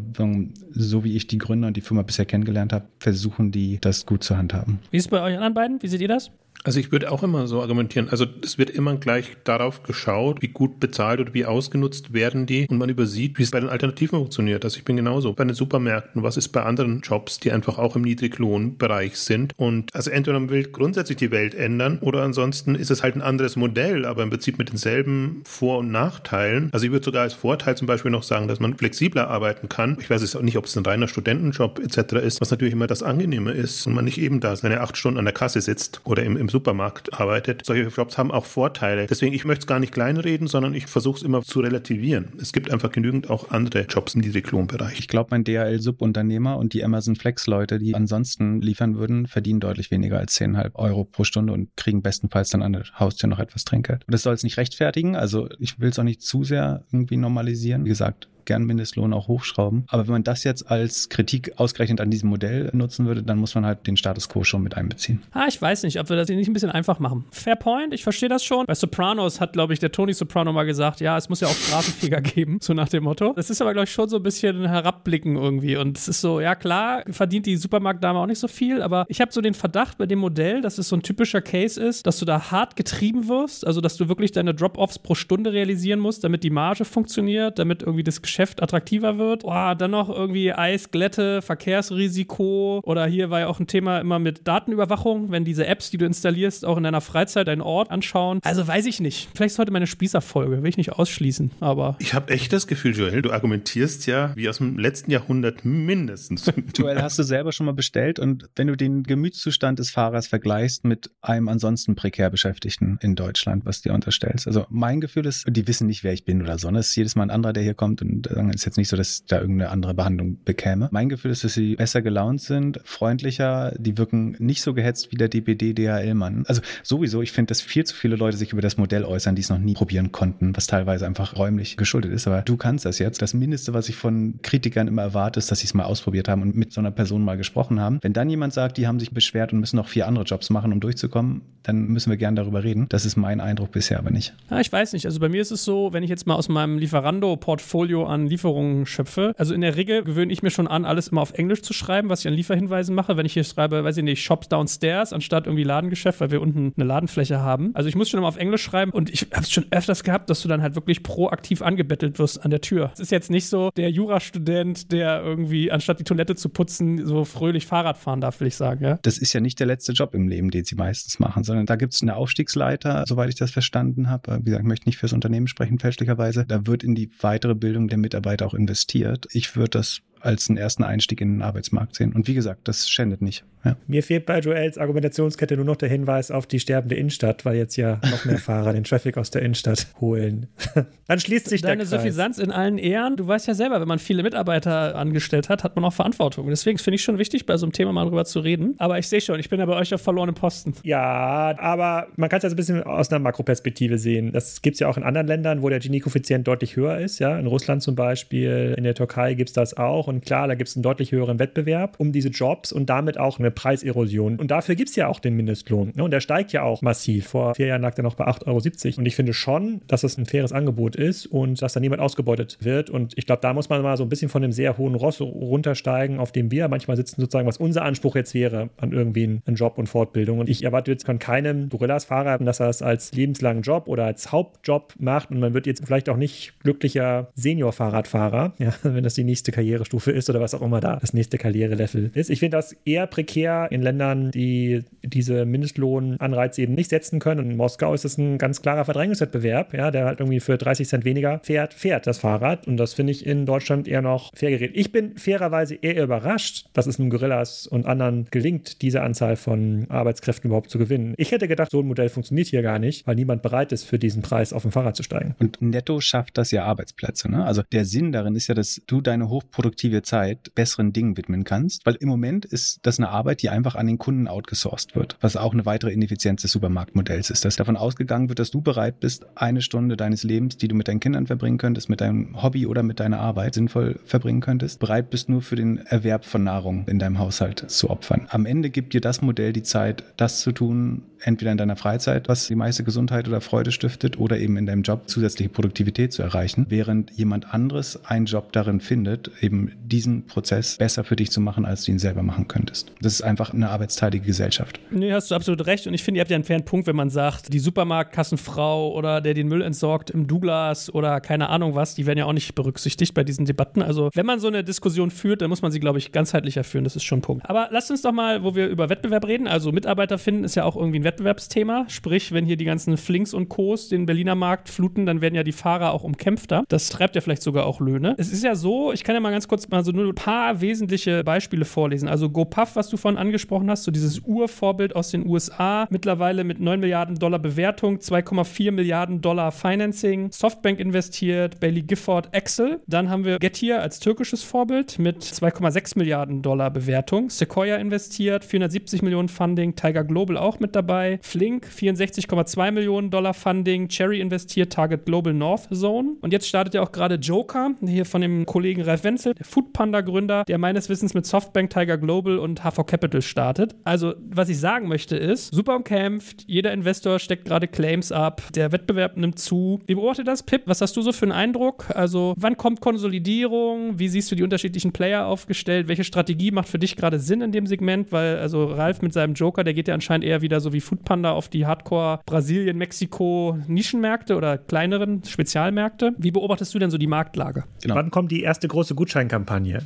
so wie ich die Gründer und die Firma bisher kennengelernt habe, versuchen die, das gut zu handhaben. Wie ist es bei euch anderen beiden? Wie seht ihr das? Also ich würde auch immer so argumentieren. Also es wird immer gleich darauf geschaut, wie gut bezahlt oder wie ausgenutzt werden die und man übersieht, wie es bei den Alternativen funktioniert. Also ich bin genauso bei den Supermärkten. Was ist bei anderen Jobs, die einfach auch im Niedriglohnbereich sind? Und also entweder man will grundsätzlich die Welt ändern oder ansonsten ist es halt ein anderes Modell, aber im Prinzip mit denselben Vor- und Nachteilen. Also ich würde sogar als Vorteil zum Beispiel noch sagen, dass man flexibler arbeiten kann. Ich weiß jetzt auch nicht, ob es ein reiner Studentenjob etc. ist, was natürlich immer das Angenehme ist und man nicht eben da seine acht Stunden an der Kasse sitzt oder im, im Supermarkt arbeitet. Solche Jobs haben auch Vorteile. Deswegen, ich möchte es gar nicht kleinreden, sondern ich versuche es immer zu relativieren. Es gibt einfach genügend auch andere Jobs im Niedriglohnbereich. Ich glaube, mein DHL-Subunternehmer und die Amazon Flex-Leute, die ansonsten liefern würden, verdienen deutlich weniger als 10,5 Euro pro Stunde und kriegen bestenfalls dann an der Haustür noch etwas Trinkgeld. Und das soll es nicht rechtfertigen. Also ich will es auch nicht zu sehr irgendwie normalisieren. Wie gesagt, gern Mindestlohn auch hochschrauben. Aber wenn man das jetzt als Kritik ausgerechnet an diesem Modell nutzen würde, dann muss man halt den Status quo schon mit einbeziehen. Ah, ich weiß nicht, ob wir das nicht ein bisschen einfach machen. Fair point, ich verstehe das schon. Bei Sopranos hat, glaube ich, der Tony Soprano mal gesagt, ja, es muss ja auch Straßenfeger geben, so nach dem Motto. Das ist aber, glaube ich, schon so ein bisschen herabblicken irgendwie. Und es ist so, ja klar, verdient die Supermarktdame auch nicht so viel, aber ich habe so den Verdacht bei dem Modell, dass es so ein typischer Case ist, dass du da hart getrieben wirst, also dass du wirklich deine Drop-Offs pro Stunde realisieren musst, damit die Marge funktioniert, damit irgendwie das Geschäft attraktiver wird. Boah, dann noch irgendwie Eis, Glätte, Verkehrsrisiko oder hier war ja auch ein Thema immer mit Datenüberwachung, wenn diese Apps, die du installierst, auch in deiner Freizeit einen Ort anschauen. Also weiß ich nicht. Vielleicht ist heute meine Spießerfolge, will ich nicht ausschließen, aber. Ich habe echt das Gefühl, Joel, du argumentierst ja wie aus dem letzten Jahrhundert mindestens. Joel, hast du selber schon mal bestellt und wenn du den Gemütszustand des Fahrers vergleichst mit einem ansonsten prekär Beschäftigten in Deutschland, was dir unterstellst. Also mein Gefühl ist, die wissen nicht, wer ich bin oder so. Es ist jedes Mal ein anderer, der hier kommt und sagen, ist jetzt nicht so, dass da irgendeine andere Behandlung bekäme. Mein Gefühl ist, dass sie besser gelaunt sind, freundlicher, die wirken nicht so gehetzt wie der DPD-DHL-Mann. Also sowieso, ich finde, dass viel zu viele Leute sich über das Modell äußern, die es noch nie probieren konnten, was teilweise einfach räumlich geschuldet ist. Aber du kannst das jetzt. Das Mindeste, was ich von Kritikern immer erwarte, ist, dass sie es mal ausprobiert haben und mit so einer Person mal gesprochen haben. Wenn dann jemand sagt, die haben sich beschwert und müssen noch vier andere Jobs machen, um durchzukommen, dann müssen wir gern darüber reden. Das ist mein Eindruck bisher aber nicht. Ja, ich weiß nicht. Also bei mir ist es so, wenn ich jetzt mal aus meinem Lieferando-Portfolio an Lieferungen schöpfe, also in der Regel gewöhne ich mir schon an, alles immer auf Englisch zu schreiben, was ich an Lieferhinweisen mache. Wenn ich hier schreibe, weiß ich nicht, Shops downstairs, anstatt irgendwie Ladengeschäft, weil wir unten eine Ladenfläche haben. Also ich muss schon immer auf Englisch schreiben und ich habe es schon öfters gehabt, dass du dann halt wirklich proaktiv angebettelt wirst an der Tür. Es ist jetzt nicht so der Jurastudent, der irgendwie, anstatt die Toilette zu putzen, so fröhlich Fahrrad fahren darf, will ich sagen. Ja? Das ist ja nicht der letzte Job im Leben, den sie meistens machen, sondern da gibt es eine Aufstiegsleiter, soweit ich das verstanden habe. Wie gesagt, ich möchte nicht fürs Unternehmen sprechen, fälschlicherweise. Da wird in die weitere Bildung der Mitarbeiter auch investiert. Ich würde das als einen ersten Einstieg in den Arbeitsmarkt sehen. Und wie gesagt, das schändet nicht. Ja. Mir fehlt bei Joels Argumentationskette nur noch der Hinweis auf die sterbende Innenstadt, weil jetzt ja noch mehr Fahrer den Traffic aus der Innenstadt holen. Dann schließt sich Deine der Kreis. Suffisanz in allen Ehren. Du weißt ja selber, wenn man viele Mitarbeiter angestellt hat, hat man auch Verantwortung. Deswegen finde ich schon wichtig, bei so einem Thema mal drüber zu reden. Aber ich sehe schon, ich bin ja bei euch auf verlorenem Posten. Ja, aber man kann es ja so ein bisschen aus einer Makroperspektive sehen. Das gibt es ja auch in anderen Ländern, wo der Gini-Koeffizient deutlich höher ist. Ja, in Russland zum Beispiel, in der Türkei gibt es das auch. Und klar, da gibt es einen deutlich höheren Wettbewerb um diese Jobs und damit auch eine Preiserosion. Und dafür gibt es ja auch den Mindestlohn. Ne? Und der steigt ja auch massiv. Vor vier Jahren lag der noch bei 8,70 Euro. Und ich finde schon, dass das ein faires Angebot ist und dass da niemand ausgebeutet wird. Und ich glaube, da muss man mal so ein bisschen von dem sehr hohen Ross runtersteigen, auf dem wir manchmal sitzen, sozusagen, was unser Anspruch jetzt wäre an irgendwie einen Job und Fortbildung. Und ich erwarte jetzt von keinem Gorillas-Fahrer, dass er es als lebenslangen Job oder als Hauptjob macht. Und man wird jetzt vielleicht auch nicht glücklicher Senior-Fahrradfahrer, ja, wenn das die nächste Karrierestufe ist oder was auch immer da das nächste Karrierelevel ist. Ich finde das eher prekär in Ländern, die diese Mindestlohnanreize eben nicht setzen können. Und in Moskau ist es ein ganz klarer Verdrängungswettbewerb, ja, der halt irgendwie für 30 Cent weniger fährt, fährt das Fahrrad. Und das finde ich in Deutschland eher noch fair geredet. Ich bin fairerweise eher überrascht, dass es nun Gorillas und anderen gelingt, diese Anzahl von Arbeitskräften überhaupt zu gewinnen. Ich hätte gedacht, so ein Modell funktioniert hier gar nicht, weil niemand bereit ist, für diesen Preis auf dem Fahrrad zu steigen. Und netto schafft das ja Arbeitsplätze. Ne? Also der Sinn darin ist ja, dass du deine hochproduktive Zeit besseren Dingen widmen kannst, weil im Moment ist das eine Arbeit, die einfach an den Kunden outgesourced wird, was auch eine weitere Ineffizienz des Supermarktmodells ist, dass davon ausgegangen wird, dass du bereit bist, eine Stunde deines Lebens, die du mit deinen Kindern verbringen könntest, mit deinem Hobby oder mit deiner Arbeit sinnvoll verbringen könntest, bereit bist nur für den Erwerb von Nahrung in deinem Haushalt zu opfern. Am Ende gibt dir das Modell die Zeit, das zu tun, entweder in deiner Freizeit, was die meiste Gesundheit oder Freude stiftet, oder eben in deinem Job zusätzliche Produktivität zu erreichen, während jemand anderes einen Job darin findet, eben diesen Prozess besser für dich zu machen, als du ihn selber machen könntest. Das ist einfach eine arbeitsteilige Gesellschaft. Nee, hast du absolut recht. Und ich finde, ihr habt ja einen fairen Punkt, wenn man sagt, die Supermarktkassenfrau oder der den Müll entsorgt im Douglas oder keine Ahnung was, die werden ja auch nicht berücksichtigt bei diesen Debatten. Also, wenn man so eine Diskussion führt, dann muss man sie, glaube ich, ganzheitlicher führen. Das ist schon ein Punkt. Aber lasst uns doch mal, wo wir über Wettbewerb reden, also Mitarbeiter finden ist ja auch irgendwie ein Wettbewerbsthema. Sprich, wenn hier die ganzen Flinks und Co's den Berliner Markt fluten, dann werden ja die Fahrer auch umkämpfter. Das treibt ja vielleicht sogar auch Löhne. Es ist ja so, ich kann ja mal ganz kurz mal so nur ein paar wesentliche Beispiele vorlesen. Also GoPuff, was du vorhin angesprochen hast, so dieses Urvorbild aus den USA, mittlerweile mit 9 Milliarden Dollar Bewertung, 2,4 Milliarden Dollar Financing, Softbank investiert, Bailey Gifford, Excel. Dann haben wir Getir als türkisches Vorbild mit 2,6 Milliarden Dollar Bewertung, Sequoia investiert, 470 Millionen Funding, Tiger Global auch mit dabei, Flink 64,2 Millionen Dollar Funding, Cherry investiert, Target Global North Zone. Und jetzt startet ja auch gerade Joker, hier von dem Kollegen Ralf Wenzel, der Foodpanda-Gründer, der meines Wissens mit Softbank, Tiger Global und HV Capital startet. Also, was ich sagen möchte ist, super umkämpft, jeder Investor steckt gerade Claims ab, der Wettbewerb nimmt zu. Wie beobachtet das, Pip? Was hast du so für einen Eindruck? Also, wann kommt Konsolidierung? Wie siehst du die unterschiedlichen Player aufgestellt? Welche Strategie macht für dich gerade Sinn in dem Segment? Weil, also, Ralf mit seinem Joker, der geht ja anscheinend eher wieder so wie Foodpanda auf die Hardcore Brasilien, Mexiko Nischenmärkte oder kleineren Spezialmärkte. Wie beobachtest du denn so die Marktlage? Genau. Wann kommt die erste große Gutscheinkampagne?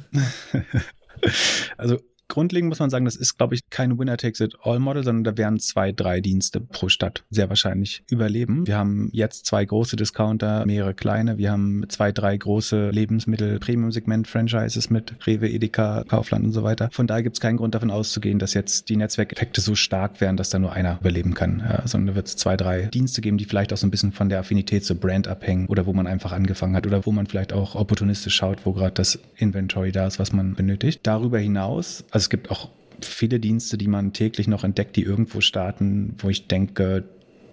also Grundlegend muss man sagen, das ist, glaube ich, kein Winner-Takes-it-all-Model, sondern da werden zwei, drei Dienste pro Stadt sehr wahrscheinlich überleben. Wir haben jetzt zwei große Discounter, mehrere kleine. Wir haben zwei, drei große Lebensmittel-Premium-Segment-Franchises mit Rewe, Edeka, Kaufland und so weiter. Von daher gibt es keinen Grund davon auszugehen, dass jetzt die Netzwerkeffekte so stark wären, dass da nur einer überleben kann. Ja, sondern da wird es zwei, drei Dienste geben, die vielleicht auch so ein bisschen von der Affinität zur Brand abhängen oder wo man einfach angefangen hat oder wo man vielleicht auch opportunistisch schaut, wo gerade das Inventory da ist, was man benötigt. Darüber hinaus, also es gibt auch viele Dienste, die man täglich noch entdeckt, die irgendwo starten, wo ich denke,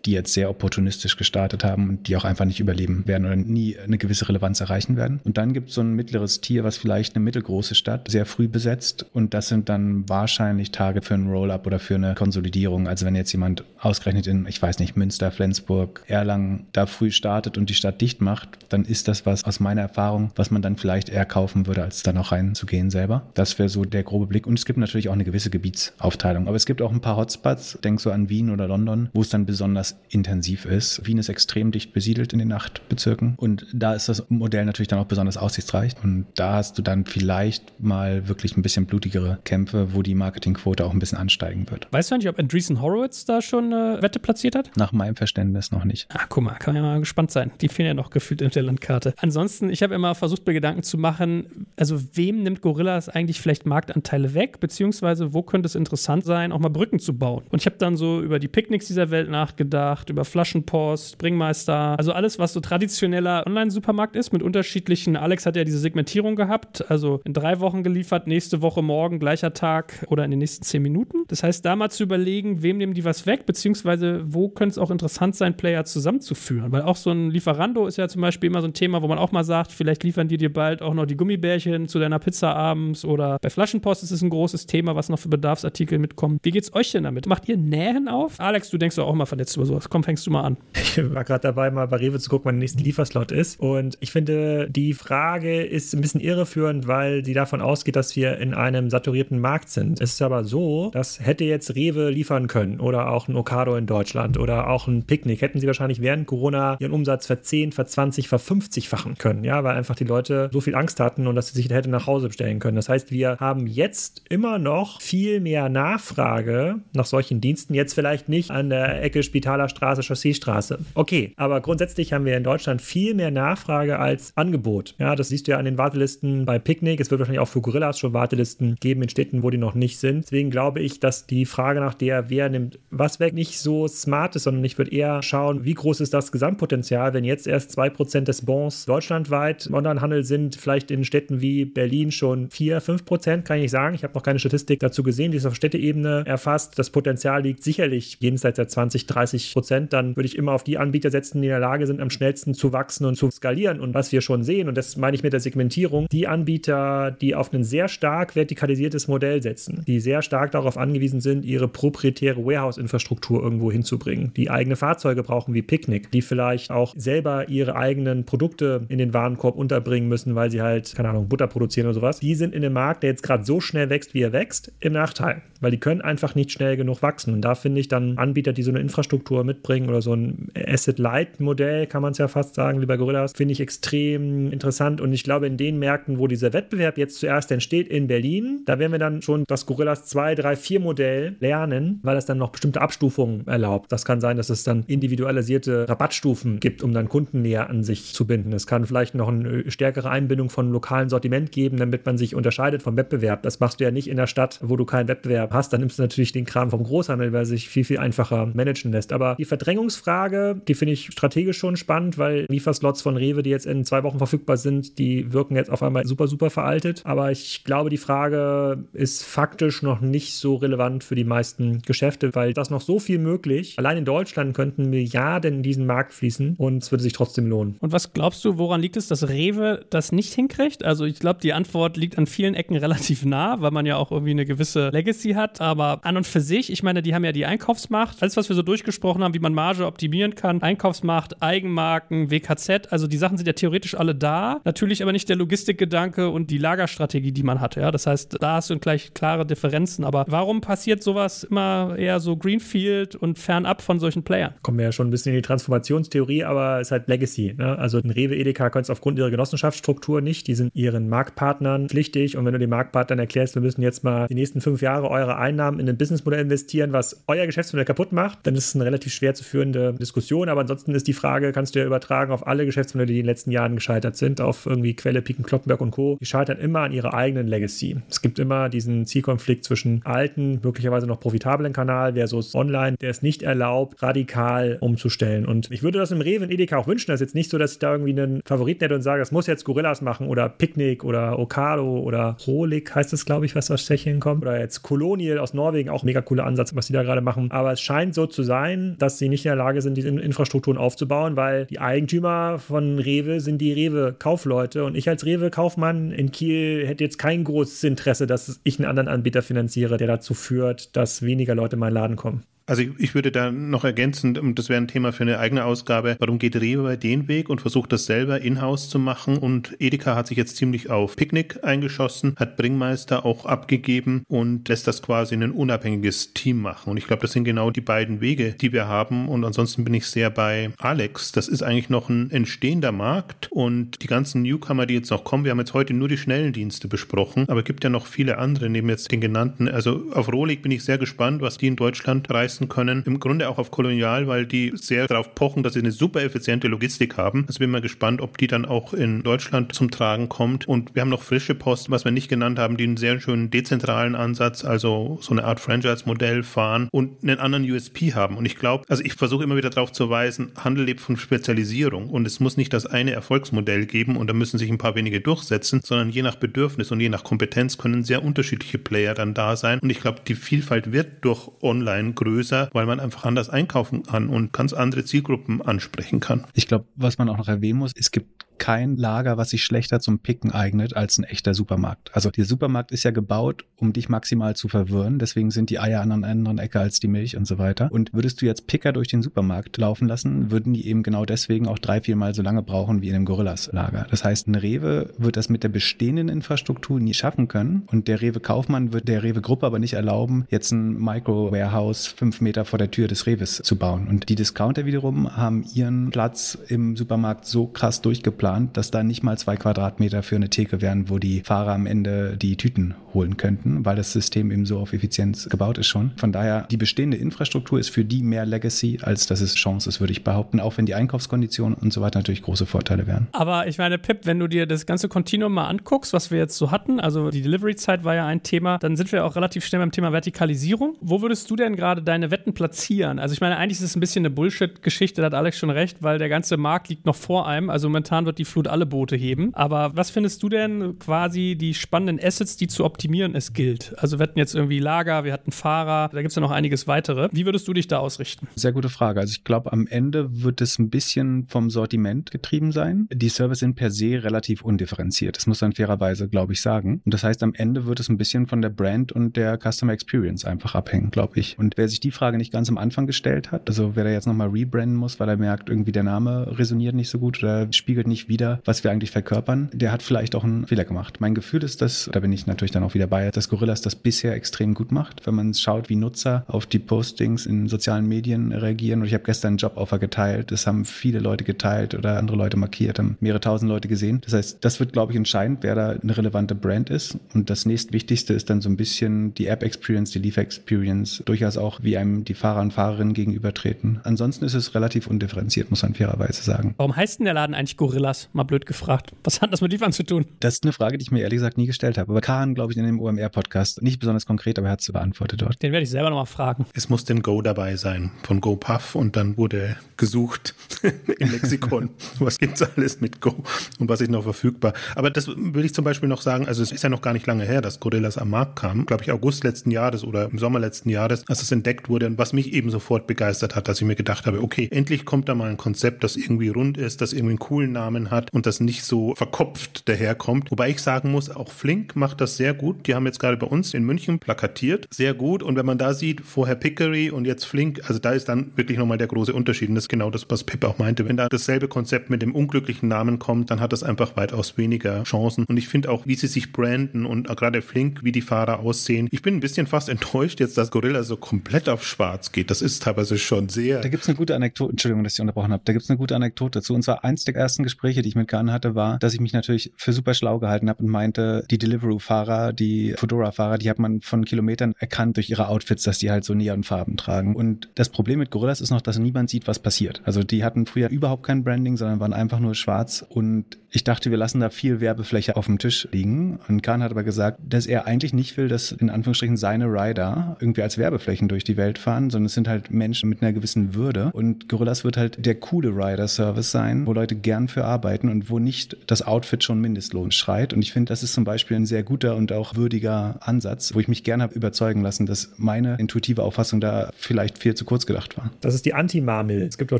die jetzt sehr opportunistisch gestartet haben und die auch einfach nicht überleben werden oder nie eine gewisse Relevanz erreichen werden. Und dann gibt es so ein mittleres Tier, was vielleicht eine mittelgroße Stadt sehr früh besetzt und das sind dann wahrscheinlich Target für ein Roll-up oder für eine Konsolidierung. Also wenn jetzt jemand ausgerechnet in, ich weiß nicht, Münster, Flensburg, Erlangen da früh startet und die Stadt dicht macht, dann ist das was aus meiner Erfahrung, was man dann vielleicht eher kaufen würde, als da noch reinzugehen selber. Das wäre so der grobe Blick. Und es gibt natürlich auch eine gewisse Gebietsaufteilung. Aber es gibt auch ein paar Hotspots, denk so an Wien oder London, wo es dann besonders intensiv ist. Wien ist extrem dicht besiedelt in den Nachtbezirken und da ist das Modell natürlich dann auch besonders aussichtsreich und da hast du dann vielleicht mal wirklich ein bisschen blutigere Kämpfe, wo die Marketingquote auch ein bisschen ansteigen wird. Weißt du eigentlich, ob Andreessen Horowitz da schon eine Wette platziert hat? Nach meinem Verständnis noch nicht. Ah, guck mal, kann ja mal gespannt sein. Die fehlen ja noch gefühlt in der Landkarte. Ansonsten, ich habe immer versucht, mir Gedanken zu machen, also wem nimmt Gorillas eigentlich vielleicht Marktanteile weg, beziehungsweise wo könnte es interessant sein, auch mal Brücken zu bauen. Und ich habe dann so über die Picknicks dieser Welt nachgedacht, gemacht, über Flaschenpost, Bringmeister, also alles, was so traditioneller Online-Supermarkt ist, mit unterschiedlichen. Alex hat ja diese Segmentierung gehabt, also in drei Wochen geliefert, nächste Woche morgen, gleicher Tag oder in den nächsten zehn Minuten. Das heißt, da mal zu überlegen, wem nehmen die was weg, beziehungsweise wo könnte es auch interessant sein, Player zusammenzuführen. Weil auch so ein Lieferando ist ja zum Beispiel immer so ein Thema, wo man auch mal sagt, vielleicht liefern die dir bald auch noch die Gummibärchen zu deiner Pizza abends oder bei Flaschenpost ist es ein großes Thema, was noch für Bedarfsartikel mitkommt. Wie geht's euch denn damit? Macht ihr Nähen auf? Alex, du denkst doch auch mal verletzt über sowas. Komm, fängst du mal an. Ich war gerade dabei, mal bei Rewe zu gucken, wann der nächste Lieferslot ist. Und ich finde, die Frage ist ein bisschen irreführend, weil sie davon ausgeht, dass wir in einem saturierten Markt sind. Es ist aber so, dass hätte jetzt Rewe liefern können oder auch ein Okado in Deutschland oder auch ein Picknick, hätten sie wahrscheinlich während Corona ihren Umsatz verzehn, verzwanzig, verfünfzigfachen können. Ja, weil einfach die Leute so viel Angst hatten und dass sie sich hätte nach Hause bestellen können. Das heißt, wir haben jetzt immer noch viel mehr Nachfrage nach solchen Diensten. Jetzt vielleicht nicht an der Ecke Spitaler Straße, Chausseestraße. Okay, aber grundsätzlich haben wir in Deutschland viel mehr Nachfrage als Angebot. Ja, das siehst du ja an den Wartelisten bei Picknick. Es wird wahrscheinlich auch für Gorillas schon Wartelisten geben in Städten, wo die noch nicht sind. Deswegen glaube ich, dass die Frage nach der, wer nimmt was weg, nicht so smart ist, sondern ich würde eher schauen, wie groß ist das Gesamtpotenzial, wenn jetzt erst 2% des Bons deutschlandweit im Onlinehandel sind, vielleicht in Städten wie Berlin schon 4, 5%, kann ich nicht sagen. Ich habe noch keine Statistik dazu gesehen, die ist auf Städteebene erfasst. Das Potenzial liegt sicherlich jenseits der 20, 30 30 Prozent, dann würde ich immer auf die Anbieter setzen, die in der Lage sind, am schnellsten zu wachsen und zu skalieren. Und was wir schon sehen, und das meine ich mit der Segmentierung, die Anbieter, die auf ein sehr stark vertikalisiertes Modell setzen, die sehr stark darauf angewiesen sind, ihre proprietäre Warehouse-Infrastruktur irgendwo hinzubringen, die eigene Fahrzeuge brauchen wie Picknick, die vielleicht auch selber ihre eigenen Produkte in den Warenkorb unterbringen müssen, weil sie halt, keine Ahnung, Butter produzieren oder sowas, die sind in einem Markt, der jetzt gerade so schnell wächst, wie er wächst, im Nachteil, weil die können einfach nicht schnell genug wachsen. Und da finde ich dann Anbieter, die so eine Infrastruktur mitbringen oder so ein Asset-Light-Modell, kann man es ja fast sagen, wie bei Gorillas, finde ich extrem interessant. Und ich glaube, in den Märkten, wo dieser Wettbewerb jetzt zuerst entsteht, in Berlin, da werden wir dann schon das Gorillas 2, 3, 4 Modell lernen, weil es dann noch bestimmte Abstufungen erlaubt. Das kann sein, dass es dann individualisierte Rabattstufen gibt, um dann Kunden näher an sich zu binden. Es kann vielleicht noch eine stärkere Einbindung von lokalen Sortiment geben, damit man sich unterscheidet vom Wettbewerb. Das machst du ja nicht in der Stadt, wo du keinen Wettbewerb hast. Dann nimmst du natürlich den Kram vom Großhandel, weil sich viel, viel einfacher managen lässt. Aber die Verdrängungsfrage, die finde ich strategisch schon spannend, weil Lieferslots von Rewe, die jetzt in zwei Wochen verfügbar sind, die wirken jetzt auf einmal super, super veraltet. Aber ich glaube, die Frage ist faktisch noch nicht so relevant für die meisten Geschäfte, weil das noch so viel möglich. Allein in Deutschland könnten Milliarden in diesen Markt fließen und es würde sich trotzdem lohnen. Und was glaubst du, woran liegt es, dass Rewe das nicht hinkriegt? Also ich glaube, die Antwort liegt an vielen Ecken relativ nah, weil man ja auch irgendwie eine gewisse Legacy hat. Aber an und für sich, ich meine, die haben ja die Einkaufsmacht. Alles, was wir so durchgesprochen haben, wie man Marge optimieren kann, Einkaufsmacht, Eigenmarken, WKZ, also die Sachen sind ja theoretisch alle da. Natürlich aber nicht der Logistikgedanke und die Lagerstrategie, die man hat. Ja? Das heißt, da hast du gleich klare Differenzen. Aber warum passiert sowas immer eher so Greenfield und fernab von solchen Playern? Kommen wir ja schon ein bisschen in die Transformationstheorie, aber es ist halt Legacy. Ne? Also ein Rewe Edeka können es aufgrund ihrer Genossenschaftsstruktur nicht. Die sind ihren Marktpartnern pflichtig und wenn du den Marktpartnern erklärst, wir müssen jetzt mal die nächsten fünf Jahre eure Einnahmen in ein Businessmodell investieren, was euer Geschäftsmodell kaputt macht, dann ist es eine relativ schwer zu führende Diskussion. Aber ansonsten ist die Frage, kannst du ja übertragen auf alle Geschäftsmodelle, die in den letzten Jahren gescheitert sind, auf irgendwie Quelle, Piken, Kloppenberg und Co. Die scheitern immer an ihrer eigenen Legacy. Es gibt immer diesen Zielkonflikt zwischen alten, möglicherweise noch profitablen Kanal versus online, der es nicht erlaubt, radikal umzustellen. Und ich würde das im Rewe und Edeka auch wünschen. Das ist jetzt nicht so, dass ich da irgendwie einen Favoriten hätte und sage, das muss jetzt Gorillas machen oder Picknick oder Okado oder Rolik heißt das, glaube ich, was aus Tschechien kommt. Oder jetzt Colonial aus Norwegen, auch mega cooler Ansatz, was die da gerade machen. Aber es scheint so zu sein, dass sie nicht in der Lage sind, diese Infrastrukturen aufzubauen, weil die Eigentümer von Rewe sind die Rewe-Kaufleute und ich als Rewe-Kaufmann in Kiel hätte jetzt kein großes Interesse, dass ich einen anderen Anbieter finanziere, der dazu führt, dass weniger Leute in meinen Laden kommen. Also ich, ich, würde da noch ergänzen, und das wäre ein Thema für eine eigene Ausgabe, warum geht Rewe bei den Weg und versucht das selber in-house zu machen und Edeka hat sich jetzt ziemlich auf Picknick eingeschossen, hat Bringmeister auch abgegeben und lässt das quasi ein unabhängiges Team machen. Und ich glaube, das sind genau die beiden Wege, die wir haben und ansonsten bin ich sehr bei Alex. Das ist eigentlich noch ein entstehender Markt und die ganzen Newcomer, die jetzt noch kommen, wir haben jetzt heute nur die schnellen Dienste besprochen, aber es gibt ja noch viele andere, neben jetzt den genannten. Also auf Rolik bin ich sehr gespannt, was die in Deutschland reißen leisten können. Im Grunde auch auf Kolonial, weil die sehr darauf pochen, dass sie eine super effiziente Logistik haben. Also bin mal gespannt, ob die dann auch in Deutschland zum Tragen kommt. Und wir haben noch frische Post, was wir nicht genannt haben, die einen sehr schönen dezentralen Ansatz, also so eine Art Franchise-Modell fahren und einen anderen USP haben. Und ich glaube, also ich versuche immer wieder darauf zu weisen, Handel lebt von Spezialisierung und es muss nicht das eine Erfolgsmodell geben und da müssen sich ein paar wenige durchsetzen, sondern je nach Bedürfnis und je nach Kompetenz können sehr unterschiedliche Player dann da sein. Und ich glaube, die Vielfalt wird durch Online größer weil man einfach anders einkaufen kann und ganz andere Zielgruppen ansprechen kann. Ich glaube, was man auch noch erwähnen muss, es gibt kein Lager, was sich schlechter zum Picken eignet als ein echter Supermarkt. Also der Supermarkt ist ja gebaut, um dich maximal zu verwirren. Deswegen sind die Eier an einer anderen Ecke als die Milch und so weiter. Und würdest du jetzt Picker durch den Supermarkt laufen lassen, würden die eben genau deswegen auch drei, vier Mal so lange brauchen wie in einem Gorillas-Lager. Das heißt, ein Rewe wird das mit der bestehenden Infrastruktur nie schaffen können. Und der Rewe-Kaufmann wird der Rewe-Gruppe aber nicht erlauben, jetzt ein Micro-Warehouse fünf Meter vor der Tür des Rewes zu bauen. Und die Discounter wiederum haben ihren Platz im Supermarkt so krass durchgeplant, geplant, dass da nicht mal zwei Quadratmeter für eine Theke wären, wo die Fahrer am Ende die Tüten holen könnten, weil das System eben so auf Effizienz gebaut ist schon. Von daher, die bestehende Infrastruktur ist für die mehr Legacy, als dass es Chance ist, würde ich behaupten, auch wenn die Einkaufskonditionen und so weiter natürlich große Vorteile wären. Aber ich meine, Pip, wenn du dir das ganze Kontinuum mal anguckst, was wir jetzt so hatten, also die Delivery-Zeit war ja ein Thema, dann sind wir auch relativ schnell beim Thema Vertikalisierung. Wo würdest du denn gerade deine Wetten platzieren? Also ich meine, eigentlich ist es ein bisschen eine Bullshit-Geschichte, da hat Alex schon recht, weil der ganze Markt liegt noch vor einem. Also momentan wird wird die Flut alle Boote heben. Aber was findest du denn quasi die spannenden Assets, die zu optimieren es gilt? Also wir hatten jetzt irgendwie Lager, wir hatten Fahrer, da gibt es ja noch einiges weitere. Wie würdest du dich da ausrichten? Sehr gute Frage. Also ich glaube, am Ende wird es ein bisschen vom Sortiment getrieben sein. Die Services sind per se relativ undifferenziert. Das muss man fairerweise, glaube ich, sagen. Und das heißt, am Ende wird es ein bisschen von der Brand und der Customer Experience einfach abhängen, glaube ich. Und wer sich die Frage nicht ganz am Anfang gestellt hat, also wer da jetzt nochmal rebranden muss, weil er merkt, irgendwie der Name resoniert nicht so gut oder spiegelt nicht wieder, was wir eigentlich verkörpern, der hat vielleicht auch einen Fehler gemacht. Mein Gefühl ist, dass, da bin ich natürlich dann auch wieder bei, dass Gorillas das bisher extrem gut macht, wenn man schaut, wie Nutzer auf die Postings in sozialen Medien reagieren. Und ich habe gestern einen Joboffer geteilt, das haben viele Leute geteilt oder andere Leute markiert, haben mehrere tausend Leute gesehen. Das heißt, das wird, glaube ich, entscheidend, wer da eine relevante Brand ist. Und das nächstwichtigste ist dann so ein bisschen die App-Experience, die Liefer-Experience, durchaus auch, wie einem die Fahrer und Fahrerinnen gegenübertreten. Ansonsten ist es relativ undifferenziert, muss man fairerweise sagen. Warum heißt denn der Laden eigentlich Gorillas? Mal blöd gefragt. Was hat das mit Liefern zu tun? Das ist eine Frage, die ich mir ehrlich gesagt nie gestellt habe. Aber Kahn, glaube ich, in dem OMR-Podcast, nicht besonders konkret, aber er hat es beantwortet dort. Den werde ich selber nochmal fragen. Es muss den Go dabei sein, von GoPuff und dann wurde gesucht im Lexikon. was gibt's alles mit Go und was ist noch verfügbar. Aber das will ich zum Beispiel noch sagen, also es ist ja noch gar nicht lange her, dass Gorillas am Markt kam. Glaube ich, August letzten Jahres oder im Sommer letzten Jahres, als es entdeckt wurde und was mich eben sofort begeistert hat, dass ich mir gedacht habe, okay, endlich kommt da mal ein Konzept, das irgendwie rund ist, das irgendwie einen coolen Namen hat und das nicht so verkopft daherkommt. Wobei ich sagen muss, auch Flink macht das sehr gut. Die haben jetzt gerade bei uns in München plakatiert. Sehr gut. Und wenn man da sieht, vorher Pickery und jetzt Flink, also da ist dann wirklich nochmal der große Unterschied. Und das ist genau das, was Pip auch meinte. Wenn da dasselbe Konzept mit dem unglücklichen Namen kommt, dann hat das einfach weitaus weniger Chancen. Und ich finde auch, wie sie sich branden und gerade Flink, wie die Fahrer aussehen. Ich bin ein bisschen fast enttäuscht jetzt, dass Gorilla so komplett auf schwarz geht. Das ist teilweise schon sehr. Da gibt es eine gute Anekdote, Entschuldigung, dass ich unterbrochen habe. Da gibt es eine gute Anekdote dazu. Und zwar eins der ersten Gespräche, die ich mit Kahn hatte, war, dass ich mich natürlich für super schlau gehalten habe und meinte, die Deliveroo-Fahrer, die Fedora-Fahrer, die hat man von Kilometern erkannt durch ihre Outfits, dass die halt so Neonfarben tragen. Und das Problem mit Gorillas ist noch, dass niemand sieht, was passiert. Also die hatten früher überhaupt kein Branding, sondern waren einfach nur schwarz. Und ich dachte, wir lassen da viel Werbefläche auf dem Tisch liegen. Und Kahn hat aber gesagt, dass er eigentlich nicht will, dass in Anführungsstrichen seine Rider irgendwie als Werbeflächen durch die Welt fahren, sondern es sind halt Menschen mit einer gewissen Würde. Und Gorillas wird halt der coole Rider-Service sein, wo Leute gern für arbeiten und wo nicht das Outfit schon Mindestlohn schreit. Und ich finde, das ist zum Beispiel ein sehr guter und auch würdiger Ansatz, wo ich mich gerne habe überzeugen lassen, dass meine intuitive Auffassung da vielleicht viel zu kurz gedacht war. Das ist die Anti-Marmel. Es gibt auch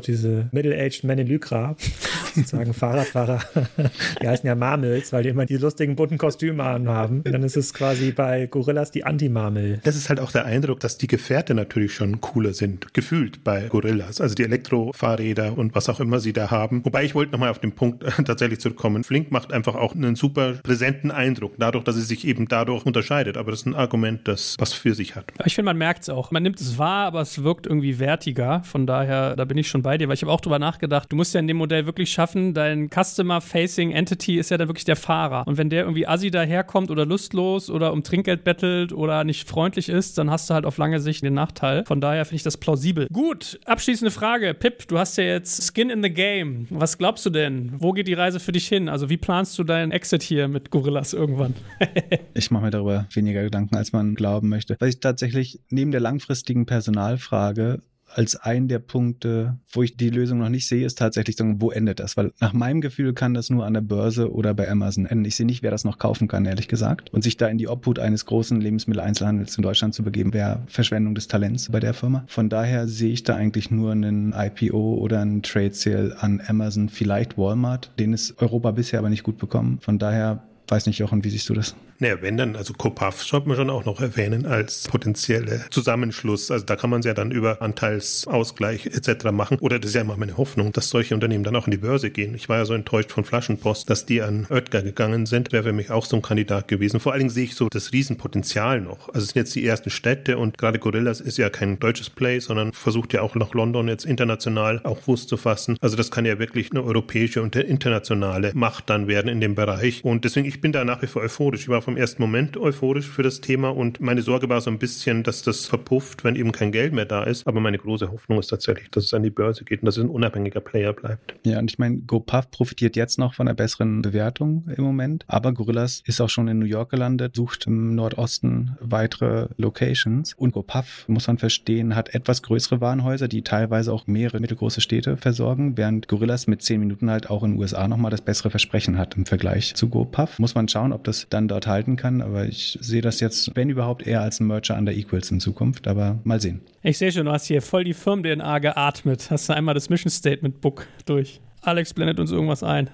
diese Middle-Aged Men in Lycra, sozusagen Fahrradfahrer. Die heißen ja Marmels, weil die immer die lustigen bunten Kostüme anhaben. Und dann ist es quasi bei Gorillas die Anti-Marmel. Das ist halt auch der Eindruck, dass die Gefährte natürlich schon cooler sind, gefühlt bei Gorillas. Also die Elektrofahrräder und was auch immer sie da haben. Wobei ich wollte nochmal auf den Punkt tatsächlich zurückkommen. Flink macht einfach auch einen super präsenten Eindruck, dadurch, dass es sich eben dadurch unterscheidet. Aber das ist ein Argument, das was für sich hat. Ich finde, man merkt es auch. Man nimmt es wahr, aber es wirkt irgendwie wertiger. Von daher, da bin ich schon bei dir, weil ich habe auch drüber nachgedacht, du musst ja in dem Modell wirklich schaffen, dein Customer-Facing Entity ist ja dann wirklich der Fahrer. Und wenn der irgendwie assi daherkommt oder lustlos oder um Trinkgeld bettelt oder nicht freundlich ist, dann hast du halt auf lange Sicht den Nachteil. Von daher finde ich das plausibel. Gut, abschließende Frage. Pip, du hast ja jetzt Skin in the Game. Was glaubst du denn? Wo geht die Reise für dich hin? Also wie planst du deinen Exit hier mit Gorillas irgendwann? ich mache mir darüber weniger Gedanken, als man glauben möchte. Weil ich tatsächlich neben der langfristigen Personalfrage als einen der Punkte, wo ich die Lösung noch nicht sehe, ist tatsächlich, wo endet das? Weil nach meinem Gefühl kann das nur an der Börse oder bei Amazon enden. Ich sehe nicht, wer das noch kaufen kann, ehrlich gesagt. Und sich da in die Obhut eines großen Lebensmitteleinzelhandels in Deutschland zu begeben, wäre Verschwendung des Talents bei der Firma. Von daher sehe ich da eigentlich nur einen IPO oder einen Trade Sale an Amazon, vielleicht Walmart. Den ist Europa bisher aber nicht gut bekommen. Von daher weiß nicht, Jochen, wie siehst du das? Naja, wenn dann, also Copaf sollte man schon auch noch erwähnen als potenzielle Zusammenschluss. Also da kann man es ja dann über Anteilsausgleich etc. machen. Oder das ist ja immer meine Hoffnung, dass solche Unternehmen dann auch in die Börse gehen. Ich war ja so enttäuscht von Flaschenpost, dass die an Oetker gegangen sind. Wäre für mich auch so ein Kandidat gewesen. Vor allen Dingen sehe ich so das Riesenpotenzial noch. Also es sind jetzt die ersten Städte und gerade Gorillas ist ja kein deutsches Play, sondern versucht ja auch nach London jetzt international auch Fuß zu fassen. Also das kann ja wirklich eine europäische und internationale Macht dann werden in dem Bereich. Und deswegen, ich ich bin da nach wie vor euphorisch. Ich war vom ersten Moment euphorisch für das Thema und meine Sorge war so ein bisschen, dass das verpufft, wenn eben kein Geld mehr da ist. Aber meine große Hoffnung ist tatsächlich, dass es an die Börse geht und dass es ein unabhängiger Player bleibt. Ja, und ich meine, GoPuff profitiert jetzt noch von einer besseren Bewertung im Moment, aber Gorillas ist auch schon in New York gelandet, sucht im Nordosten weitere Locations und GoPuff, muss man verstehen, hat etwas größere Warenhäuser, die teilweise auch mehrere mittelgroße Städte versorgen, während Gorillas mit zehn Minuten halt auch in den USA nochmal das bessere Versprechen hat im Vergleich zu GoPuff. Muss man schauen, ob das dann dort halten kann, aber ich sehe das jetzt, wenn überhaupt, eher als ein Merger under Equals in Zukunft, aber mal sehen. Ich sehe schon, du hast hier voll die Firmen-DNA geatmet. Hast du einmal das Mission Statement Book durch. Alex blendet uns irgendwas ein.